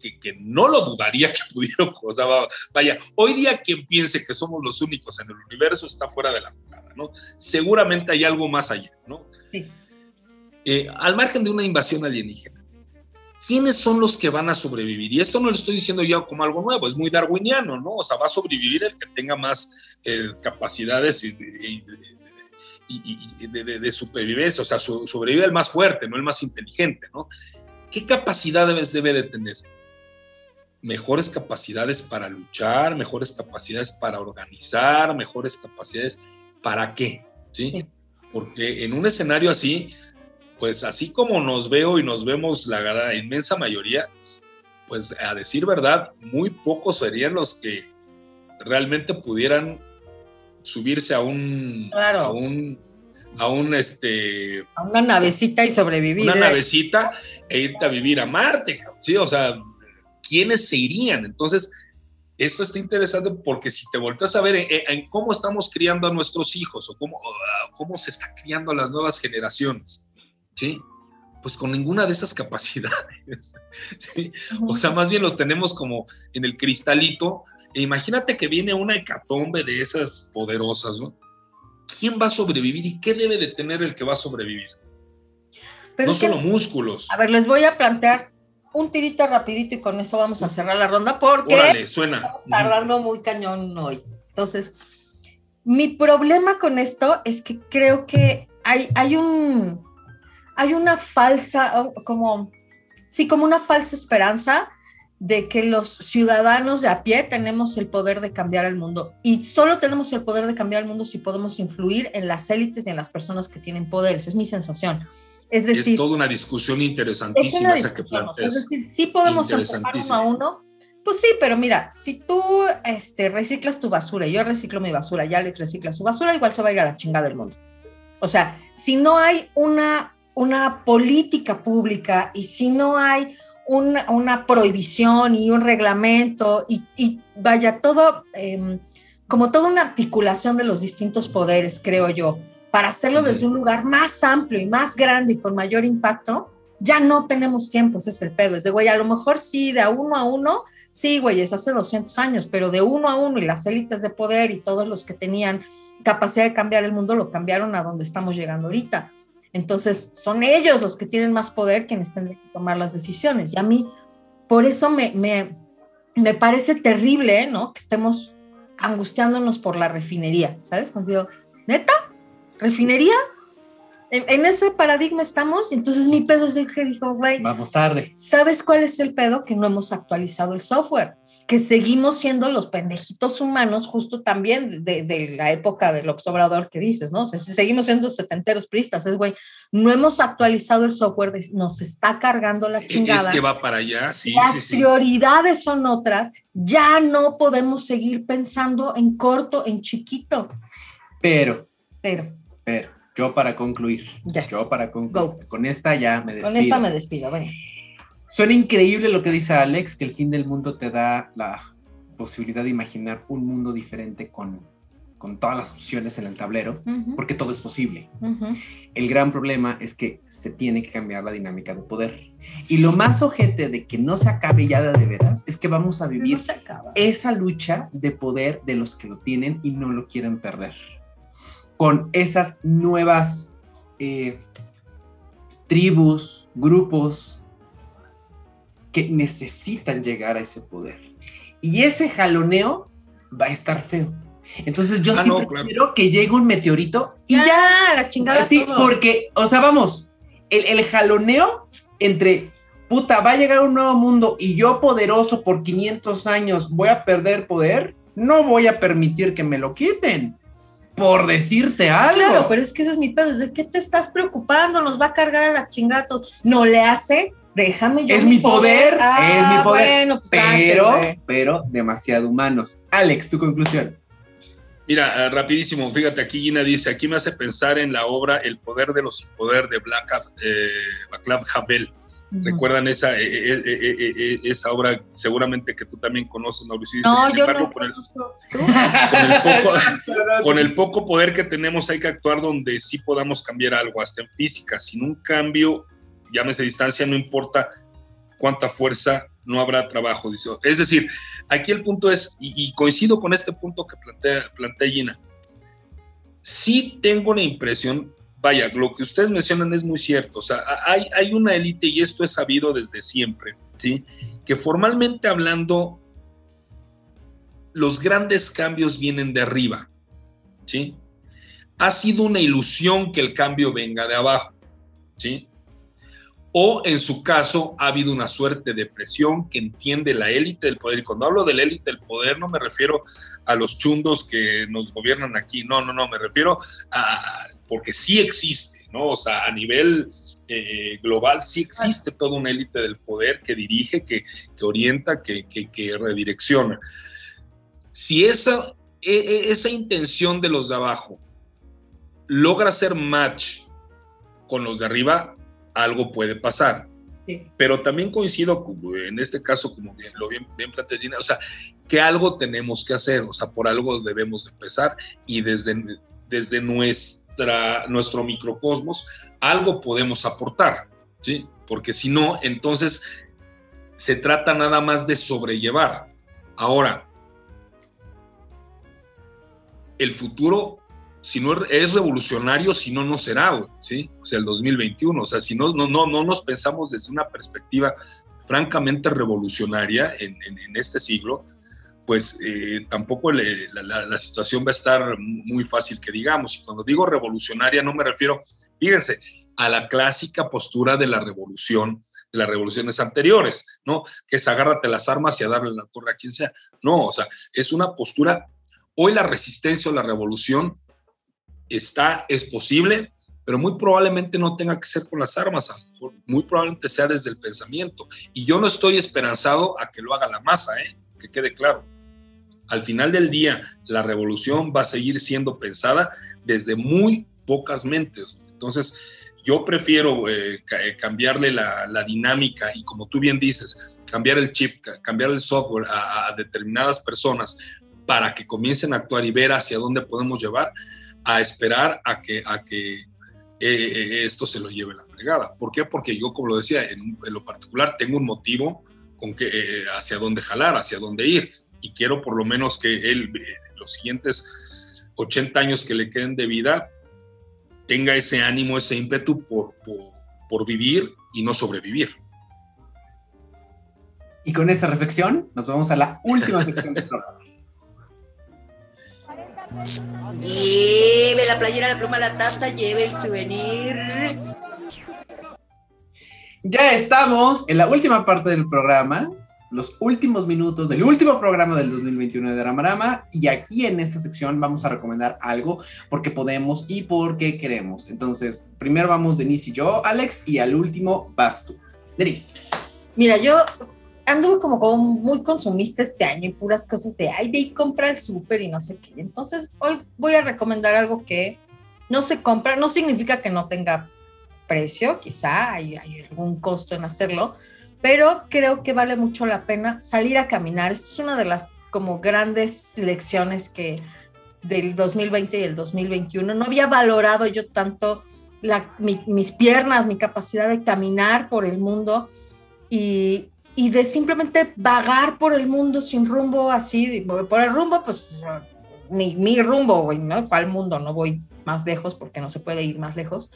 que, que, no lo dudaría que pudiera, o sea, vaya, hoy día quien piense que somos los únicos en el universo está fuera de la ¿no? Seguramente hay algo más allá, ¿no? Sí. Eh, al margen de una invasión alienígena, ¿quiénes son los que van a sobrevivir? Y esto no lo estoy diciendo yo como algo nuevo, es muy darwiniano, ¿no? O sea, va a sobrevivir el que tenga más eh, capacidades y, de, supervivencia, o sea, sobrevive el más fuerte, no el más inteligente, ¿no? ¿Qué capacidad debe, debe de tener? mejores capacidades para luchar, mejores capacidades para organizar, mejores capacidades para qué, ¿sí? Porque en un escenario así, pues así como nos veo y nos vemos la inmensa mayoría, pues a decir verdad, muy pocos serían los que realmente pudieran subirse a un, a un, a un este, a una navecita y sobrevivir. Una ¿eh? navecita e irte a vivir a Marte, sí, o sea, ¿quiénes se irían? Entonces, esto está interesante porque si te volteas a ver en, cómo estamos criando a nuestros hijos o cómo, cómo se está criando a las nuevas generaciones, ¿sí? Pues con ninguna de esas capacidades, ¿sí? O sea, más bien los tenemos como en el cristalito. E imagínate que viene una hecatombe de esas poderosas, ¿no? ¿Quién va a sobrevivir y qué debe de tener el que va a sobrevivir? no solo músculos. A ver, les voy a plantear un tirito rapidito y con eso vamos a cerrar la ronda porque suena. estamos tardando muy cañón hoy. Entonces, mi problema con esto es que creo que hay, hay un hay una falsa, como, sí, como una falsa esperanza de que los ciudadanos de a pie tenemos el poder de cambiar el mundo. Y solo tenemos el poder de cambiar el mundo si podemos influir en las élites y en las personas que tienen poder. Esa es mi sensación. Es decir, es toda una discusión interesantísima esa que planteas. Es decir, sí podemos empezar uno a uno. Pues sí, pero mira, si tú este, reciclas tu basura, y yo reciclo mi basura, y Alex recicla su basura, igual se va a ir a la chingada del mundo. O sea, si no hay una, una política pública y si no hay una, una prohibición y un reglamento y, y vaya todo, eh, como toda una articulación de los distintos poderes, creo yo, para hacerlo desde un lugar más amplio y más grande y con mayor impacto, ya no tenemos tiempo, ese es el pedo. Es de, güey, a lo mejor sí, de a uno a uno, sí, güey, es hace 200 años, pero de uno a uno y las élites de poder y todos los que tenían capacidad de cambiar el mundo lo cambiaron a donde estamos llegando ahorita. Entonces, son ellos los que tienen más poder quienes tendrán que tomar las decisiones. Y a mí, por eso me, me, me parece terrible, ¿no? Que estemos angustiándonos por la refinería, ¿sabes? Cuando digo, neta, refinería. En, ese paradigma estamos, entonces mi pedo es de que dijo, güey, vamos tarde. ¿Sabes cuál es el pedo? Que no hemos actualizado el software, que seguimos siendo los pendejitos humanos, justo también de, la época del observador que dices, ¿no? seguimos siendo setenteros pristas, es güey, no hemos actualizado el software, nos está cargando la chingada. Es que va para allá, sí. Las prioridades son otras, ya no podemos seguir pensando en corto, en chiquito. Pero, pero, pero, yo para concluir, yo para concluir, con esta ya me despido. Con esta me despido, bueno. Suena increíble lo que dice Alex, que el fin del mundo te da la posibilidad de imaginar un mundo diferente con, con todas las opciones en el tablero, porque todo es posible. El gran problema es que se tiene que cambiar la dinámica de poder. Y lo más ojete de que no se acabe ya de veras es que vamos a vivir esa lucha de poder de los que lo tienen y no lo quieren perder con esas nuevas eh, tribus, grupos que necesitan llegar a ese poder. Y ese jaloneo va a estar feo. Entonces yo ah, sí quiero que llegue un meteorito y ya, la chingada. Sí, porque, o sea, vamos, el, el, jaloneo entre, puta, va a llegar un nuevo mundo y yo poderoso por 500 años voy a perder poder, no voy a permitir que me lo quiten por decirte algo. Claro, pero es que ese es mi pedo. ¿De qué te estás preocupando? Nos va a cargar a la chingada. No le hace, déjame yo. Es mi poder, es mi ah, poder. Pues pero, pero demasiado humanos. Alex, tu conclusión. Mira, eh, rapidísimo, fíjate, aquí Gina dice, aquí me hace pensar en la obra El poder de los sin poder de Black, eh, Havel ¿Recuerdan esa, eh, eh, eh, esa obra seguramente que tú también conoces, Mauricio? No, yo no con, el, con, el poco, poder que tenemos hay que actuar donde sí podamos cambiar algo, hasta en física. Sin un cambio, llámese distancia, no importa cuánta fuerza, no habrá trabajo. Es decir, aquí el punto es, y, coincido con este punto que plantea, plantea Gina, sí tengo la impresión vaya, lo que ustedes mencionan es muy cierto. O sea, hay, hay una élite, y esto es sabido desde siempre, ¿sí? Que formalmente hablando, los grandes cambios vienen de arriba, ¿sí? Ha sido una ilusión que el cambio venga de abajo, ¿sí? o en su caso ha habido una suerte de presión que entiende la élite del poder. Y cuando hablo de la élite del poder no me refiero a los chundos que nos gobiernan aquí, no, no, no, me refiero a, porque sí existe, ¿no? O sea, a nivel eh, global sí existe toda una élite del poder que dirige, que, orienta, que, que, redirecciona. Si esa, esa intención de los de abajo logra hacer match con los de arriba, algo puede pasar. Pero también coincido en este caso, como bien, lo bien, bien o sea, que algo tenemos que hacer, o sea, por algo debemos empezar y desde, desde nuestra, nuestro microcosmos algo podemos aportar, ¿sí? Porque si no, entonces se trata nada más de sobrellevar. Ahora, el futuro si no es revolucionario, si no, no será, ¿sí? O sea, el 2021, o sea, si no, no, no, no nos pensamos desde una perspectiva francamente revolucionaria en, este siglo, pues eh, tampoco la, situación va a estar muy fácil que digamos. Y cuando digo revolucionaria no me refiero, fíjense, a la clásica postura de la revolución, de las revoluciones anteriores, ¿no? Que es agárrate las armas y a darle la torre a quien sea. No, o sea, es una postura, hoy la resistencia o la revolución está, es posible, pero muy probablemente no tenga que ser con las armas, muy probablemente sea desde el pensamiento. Y yo no estoy esperanzado a que lo haga la masa, ¿eh? que quede claro. Al final del día, la revolución va a seguir siendo pensada desde muy pocas mentes. Entonces, yo prefiero eh, eh, cambiarle la, dinámica y como tú bien dices, cambiar el chip, cambiar el software a, determinadas personas para que comiencen a actuar y ver hacia dónde podemos llevar, a esperar a que, a que eh, eh, esto se lo lleve la fregada. ¿Por qué? Porque yo, como lo decía, en, lo particular tengo un motivo con que, eh, hacia dónde jalar, hacia dónde ir. Y quiero por lo menos que él, los siguientes 80 años que le queden de vida, tenga ese ánimo, ese ímpetu por, por, por vivir y no sobrevivir. Y con esta reflexión nos vamos a la última sección del programa. Lleve la playera, la pluma, la taza, lleve el souvenir. Ya estamos en la última parte del programa, los últimos minutos del último programa del 2021 de Dramarama y aquí en esta sección vamos a recomendar algo porque podemos y porque queremos. Entonces, primero vamos Denise y yo, Alex, y al último vas tú. Denise. Mira, yo anduve como, como muy consumista este año y puras cosas de, ay, ve y compra el súper y no sé qué. Entonces, hoy voy a recomendar algo que no se compra, no significa que no tenga precio, quizá hay, hay algún costo en hacerlo, pero creo que vale mucho la pena salir a caminar. Esta es una de las como grandes lecciones que del 2020 y el 2021. No había valorado yo tanto la, mis piernas, mi capacidad de caminar por el mundo y, y de simplemente vagar por el mundo sin rumbo, así, por el rumbo, pues mi, mi rumbo, güey, ¿no? ¿Cuál mundo? No voy más lejos porque no se puede ir más lejos.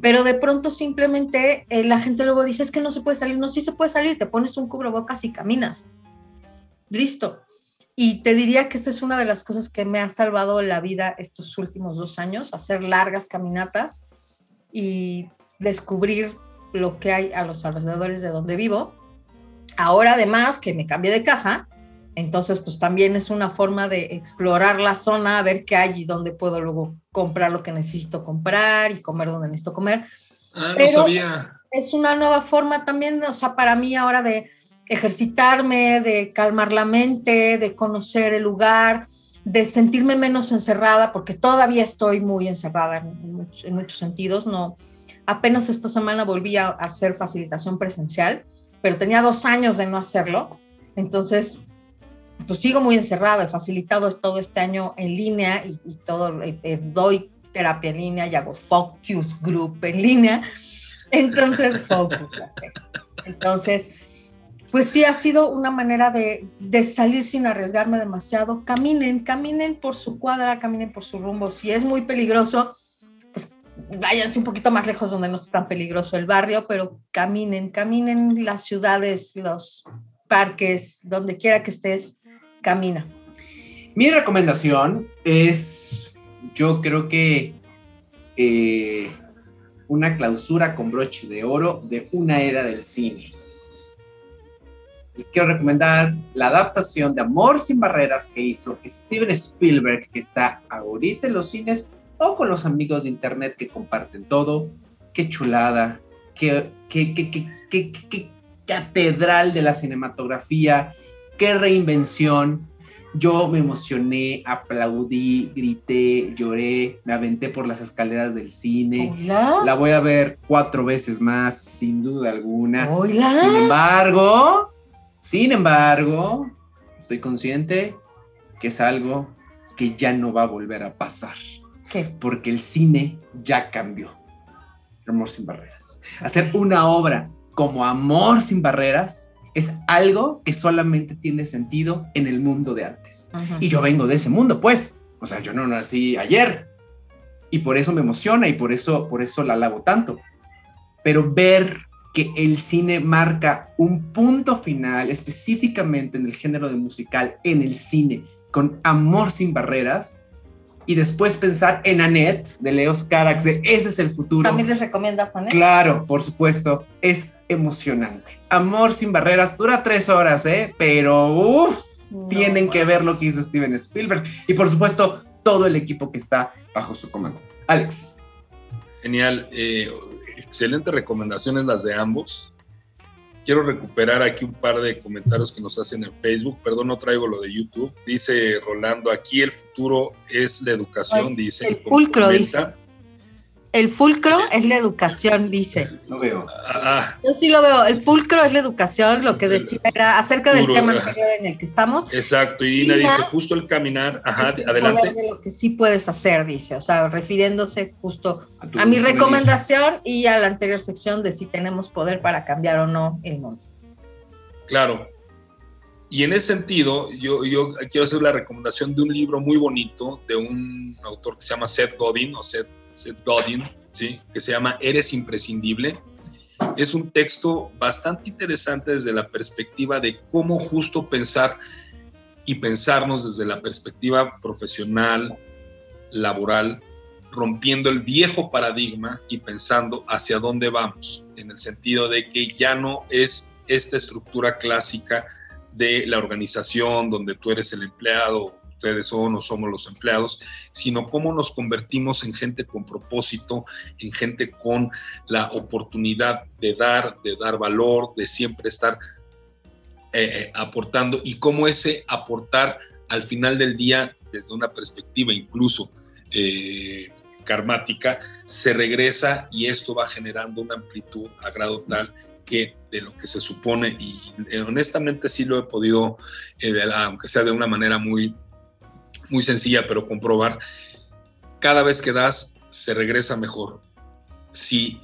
Pero de pronto simplemente eh, la gente luego dice, es que no se puede salir, no, sí se puede salir, te pones un cubrebocas y caminas. Listo. Y te diría que esa es una de las cosas que me ha salvado la vida estos últimos dos años, hacer largas caminatas y descubrir lo que hay a los alrededores de donde vivo Ahora además que me cambié de casa, entonces pues también es una forma de explorar la zona, ver qué hay y dónde puedo luego comprar lo que necesito comprar y comer donde necesito comer. Ah, no sabía. Es una nueva forma también, o sea, para mí ahora de ejercitarme, de calmar la mente, de conocer el lugar, de sentirme menos encerrada, porque todavía estoy muy encerrada en, en muchos sentidos. No, apenas esta semana volví a hacer facilitación presencial pero tenía dos años de no hacerlo. Entonces, pues sigo muy encerrada, he facilitado todo este año en línea y, todo, eh, eh, doy terapia en línea y hago focus group en línea. Entonces, focus, Entonces, pues sí ha sido una manera de, de, salir sin arriesgarme demasiado. Caminen, caminen por su cuadra, caminen por su rumbo. Si es muy peligroso, váyanse un poquito más lejos donde no es tan peligroso el barrio, pero caminen, caminen las ciudades, los parques, donde quiera que estés, camina. Mi recomendación es, yo creo que eh, una clausura con broche de oro de una era del cine. Les quiero recomendar la adaptación de Amor sin Barreras que hizo Steven Spielberg, que está ahorita en los cines o con los amigos de internet que comparten todo. Qué chulada, qué, qué, qué, qué, qué catedral de la cinematografía, qué reinvención, yo me emocioné, aplaudí, grité, lloré, me aventé por las escaleras del cine. La voy a ver cuatro veces más, sin duda alguna. Sin embargo, sin embargo, estoy consciente que es algo que ya no va a volver a pasar. ¿Qué? Porque el cine ya cambió. Amor sin barreras. Hacer una obra como Amor sin barreras es algo que solamente tiene sentido en el mundo de antes. Y yo vengo de ese mundo, pues. O sea, yo no nací ayer. Y por eso me emociona y por eso, por eso la alabo tanto. Pero ver que el cine marca un punto final específicamente en el género de musical, en el cine, con Amor sin barreras, y después pensar en Annette de Leos Carax, de ese es el futuro. ¿También les recomiendas Annette? Claro, por supuesto, es emocionante. Amor sin barreras dura tres horas, ¿eh? Pero uff, tienen que ver lo que hizo Steven Spielberg y por supuesto todo el equipo que está bajo su comando. Alex. Genial, eh, excelentes recomendaciones las de ambos. Quiero recuperar aquí un par de comentarios que nos hacen en Facebook. Perdón, no traigo lo de YouTube. Dice Rolando, aquí el futuro es la educación, dice. El pulcro, dice. El fulcro es la educación, dice. Lo veo. Ah, Yo sí lo veo. El fulcro es la educación, lo que decía era acerca del tema anterior en el que estamos. Exacto, y Ina dice justo el caminar, ajá, adelante. De lo que sí puedes hacer, dice, o sea, refiriéndose justo a, mi recomendación y a la anterior sección de si tenemos poder para cambiar o no el mundo. Claro. Y en ese sentido, yo, yo quiero hacer la recomendación de un libro muy bonito de un autor que se llama Seth Godin, o Seth Seth Godin, ¿sí? que se llama Eres imprescindible. Es un texto bastante interesante desde la perspectiva de cómo justo pensar y pensarnos desde la perspectiva profesional, laboral, rompiendo el viejo paradigma y pensando hacia dónde vamos, en el sentido de que ya no es esta estructura clásica de la organización donde tú eres el empleado ustedes son o somos los empleados, sino cómo nos convertimos en gente con propósito, en gente con la oportunidad de dar, de dar valor, de siempre estar eh, eh, aportando y cómo ese aportar al final del día, desde una perspectiva incluso eh, karmática, se regresa y esto va generando una amplitud a grado tal que de lo que se supone y honestamente sí lo he podido, aunque sea de una manera muy muy sencilla, pero comprobar, cada vez que das, se regresa mejor. Si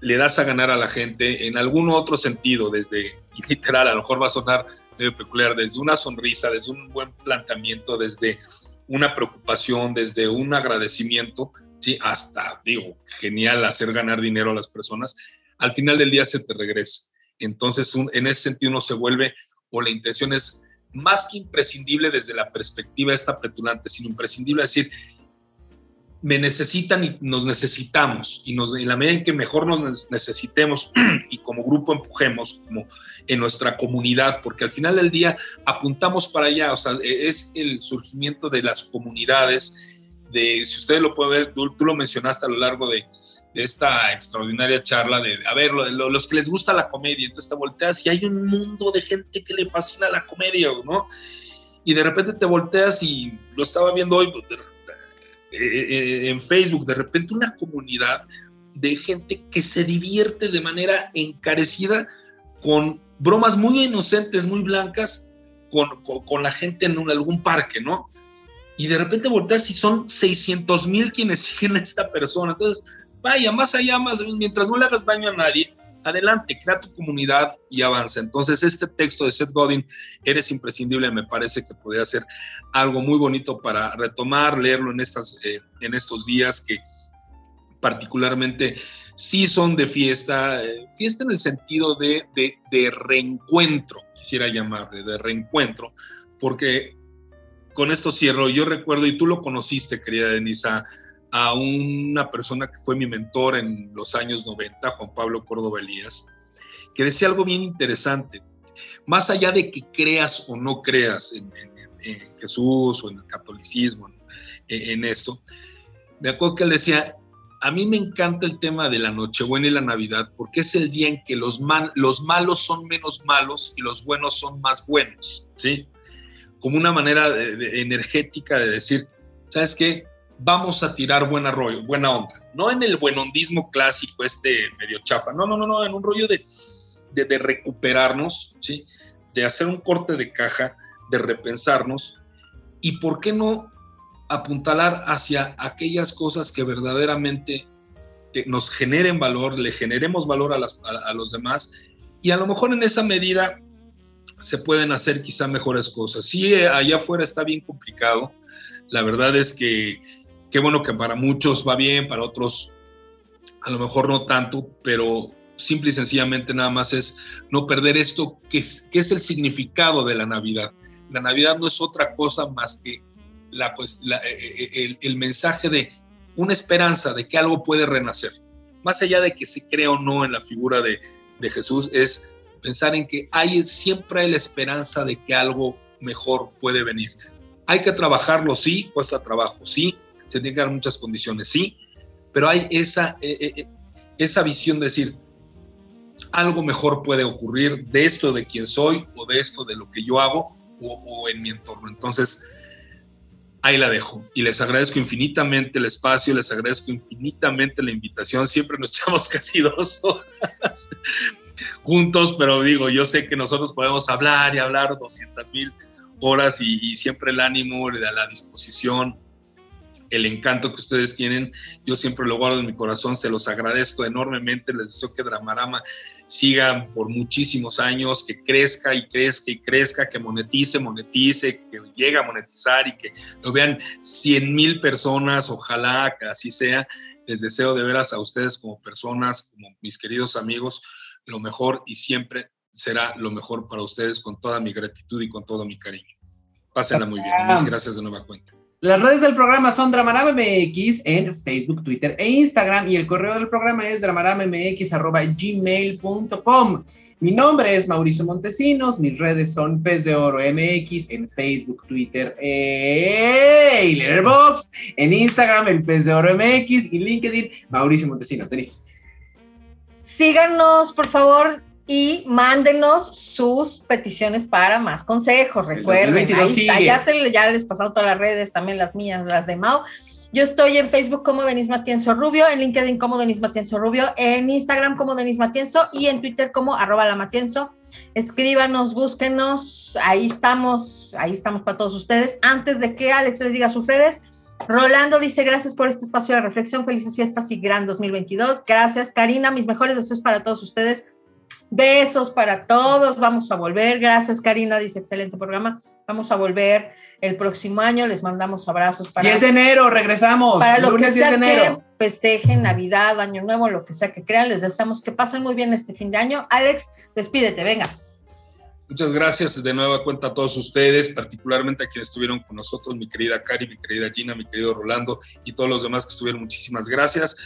le das a ganar a la gente en algún otro sentido, desde, literal, a lo mejor va a sonar medio peculiar, desde una sonrisa, desde un buen planteamiento, desde una preocupación, desde un agradecimiento, ¿sí? hasta, digo, genial hacer ganar dinero a las personas, al final del día se te regresa. Entonces, en ese sentido uno se vuelve, o la intención es más que imprescindible desde la perspectiva esta petulante, sino imprescindible decir, me necesitan y nos necesitamos, y nos, en la medida en que mejor nos necesitemos y como grupo empujemos, como en nuestra comunidad, porque al final del día apuntamos para allá, o sea, e, es el surgimiento de las comunidades, de, si ustedes lo pueden ver, tú lo mencionaste a lo largo de, de esta extraordinaria charla de, a ver, los que les gusta la comedia, entonces te volteas y hay un mundo de gente que le fascina la comedia, ¿no? Y de repente te volteas y lo estaba viendo hoy pues, eh, eh, en Facebook, de repente una comunidad de gente que se divierte de manera encarecida con bromas muy inocentes, muy blancas, con, con, la gente en algún parque, ¿no? Y de repente volteas y son 600 mil quienes siguen a esta persona. Entonces, vaya, más allá, más, mientras no le hagas daño a nadie, adelante, crea tu comunidad y avanza. Entonces, este texto de Seth Godin, Eres imprescindible, me parece que podría ser algo muy bonito para retomar, leerlo en, estas, eh, en estos días que particularmente sí son de fiesta, eh, fiesta en el sentido de, de, reencuentro, quisiera llamarle, de reencuentro, porque con esto cierro, yo recuerdo, y tú lo conociste, querida Denisa, a una persona que fue mi mentor en los años 90, Juan Pablo Córdoba Elías, que decía algo bien interesante. Más allá de que creas o no creas en, Jesús o en el catolicismo, en, esto, de acuerdo que él decía, a mí me encanta el tema de la Nochebuena y la Navidad porque es el día en que los, los malos son menos malos y los buenos son más buenos, ¿sí? Como una manera energética de decir, ¿sabes qué? Vamos a tirar buen rollo, buena onda. No en el buenondismo clásico, este medio chapa. No, no, no, no, en un rollo de, de, recuperarnos, ¿sí? De hacer un corte de caja, de repensarnos. Y por qué no apuntalar hacia aquellas cosas que verdaderamente nos generen valor, le generemos valor a, las, a los demás. Y a lo mejor en esa medida se pueden hacer quizá mejores cosas. Sí, allá afuera está bien complicado. La verdad es que qué bueno que para muchos va bien, para otros a lo mejor no tanto, pero simple y sencillamente nada más es no perder esto que es, que es el significado de la Navidad. La Navidad no es otra cosa más que la, pues, eh, eh, el, el, mensaje de una esperanza de que algo puede renacer. Más allá de que se crea o no en la figura de, de Jesús, es pensar en que hay siempre hay la esperanza de que algo mejor puede venir. Hay que trabajarlo, sí, cuesta trabajo, sí, se tienen que dar muchas condiciones, sí, pero hay esa, eh, eh, eh, esa visión de decir, algo mejor puede ocurrir de esto de quién soy o de esto de lo que yo hago o, en mi entorno. Entonces, ahí la dejo. Y les agradezco infinitamente el espacio, les agradezco infinitamente la invitación. Siempre nos echamos casi dos horas juntos, pero digo, yo sé que nosotros podemos hablar y hablar 200 mil horas y, y, siempre el ánimo, la, la disposición el encanto que ustedes tienen. Yo siempre lo guardo en mi corazón, se los agradezco enormemente. Les deseo que Dramarama siga por muchísimos años, que crezca y crezca y crezca, que monetice, monetice, que llegue a monetizar y que lo vean 100 mil personas, ojalá que así sea. Les deseo de veras a ustedes como personas, como mis queridos amigos, lo mejor y siempre será lo mejor para ustedes con toda mi gratitud y con todo mi cariño. Pásenla muy bien. Gracias de nueva cuenta. Las redes del programa son DramaraMX en Facebook, Twitter e Instagram y el correo del programa es dramaramx.gmail.com. Mi nombre es Mauricio Montesinos, mis redes son Pez de Oro MX en Facebook, Twitter e Letterboxd, en Instagram el Pez de Oro MX y LinkedIn Mauricio Montesinos. Denise. Síganos, por favor, y mándenos sus peticiones para más consejos. Recuerden, ahí ya, se, ya les pasaron todas las redes, también las mías, las de Mao. Yo estoy en Facebook como Denis Matienzo Rubio, en LinkedIn como Denis Matienzo Rubio, en Instagram como Denis Matienzo y en Twitter como arroba la Matienzo. Escríbanos, búsquenos, ahí estamos, ahí estamos para todos ustedes. Antes de que Alex les diga sus redes, Rolando dice, gracias por este espacio de reflexión, felices fiestas y gran 2022. Gracias, Karina, mis mejores deseos para todos ustedes. Besos para todos. Vamos a volver. Gracias, Karina. Dice excelente programa. Vamos a volver el próximo año. Les mandamos abrazos para. 10 de enero, regresamos. Para lo que sea que festejen Navidad, Año Nuevo, lo que sea que crean. Les deseamos que pasen muy bien este fin de año. Alex, despídete, venga. Muchas gracias de nueva cuenta a todos ustedes, particularmente a quienes estuvieron con nosotros, mi querida Cari, mi querida Gina, mi querido Rolando y todos los demás que estuvieron. Muchísimas gracias.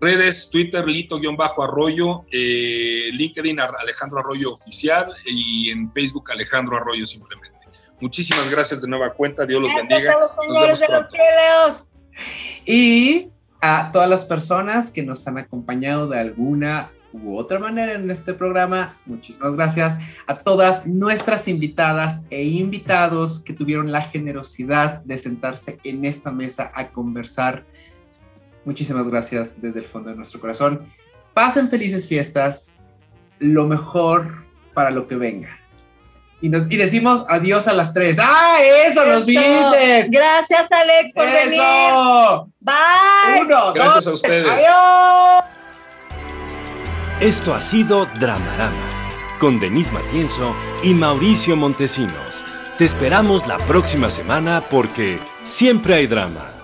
Redes, Twitter, Lito-Arroyo, eh, LinkedIn, Alejandro Arroyo Oficial y en Facebook, Alejandro Arroyo simplemente. Muchísimas gracias de nueva cuenta, Dios los bendiga. Gracias a los señores de los cielos. Y a todas las personas que nos han acompañado de alguna u otra manera en este programa, muchísimas gracias a todas nuestras invitadas e invitados que tuvieron la generosidad de sentarse en esta mesa a conversar Muchísimas gracias desde el fondo de nuestro corazón. Pasen felices fiestas, lo mejor para lo que venga. Y, nos, y decimos adiós a las tres. ¡Ah, eso, los viste! Gracias, Alex, por venir. Bye. Uno, Gracias a ustedes. Adiós. Esto ha sido Dramarama con Denise Matienzo y Mauricio Montesinos. Te esperamos la próxima semana porque siempre hay drama.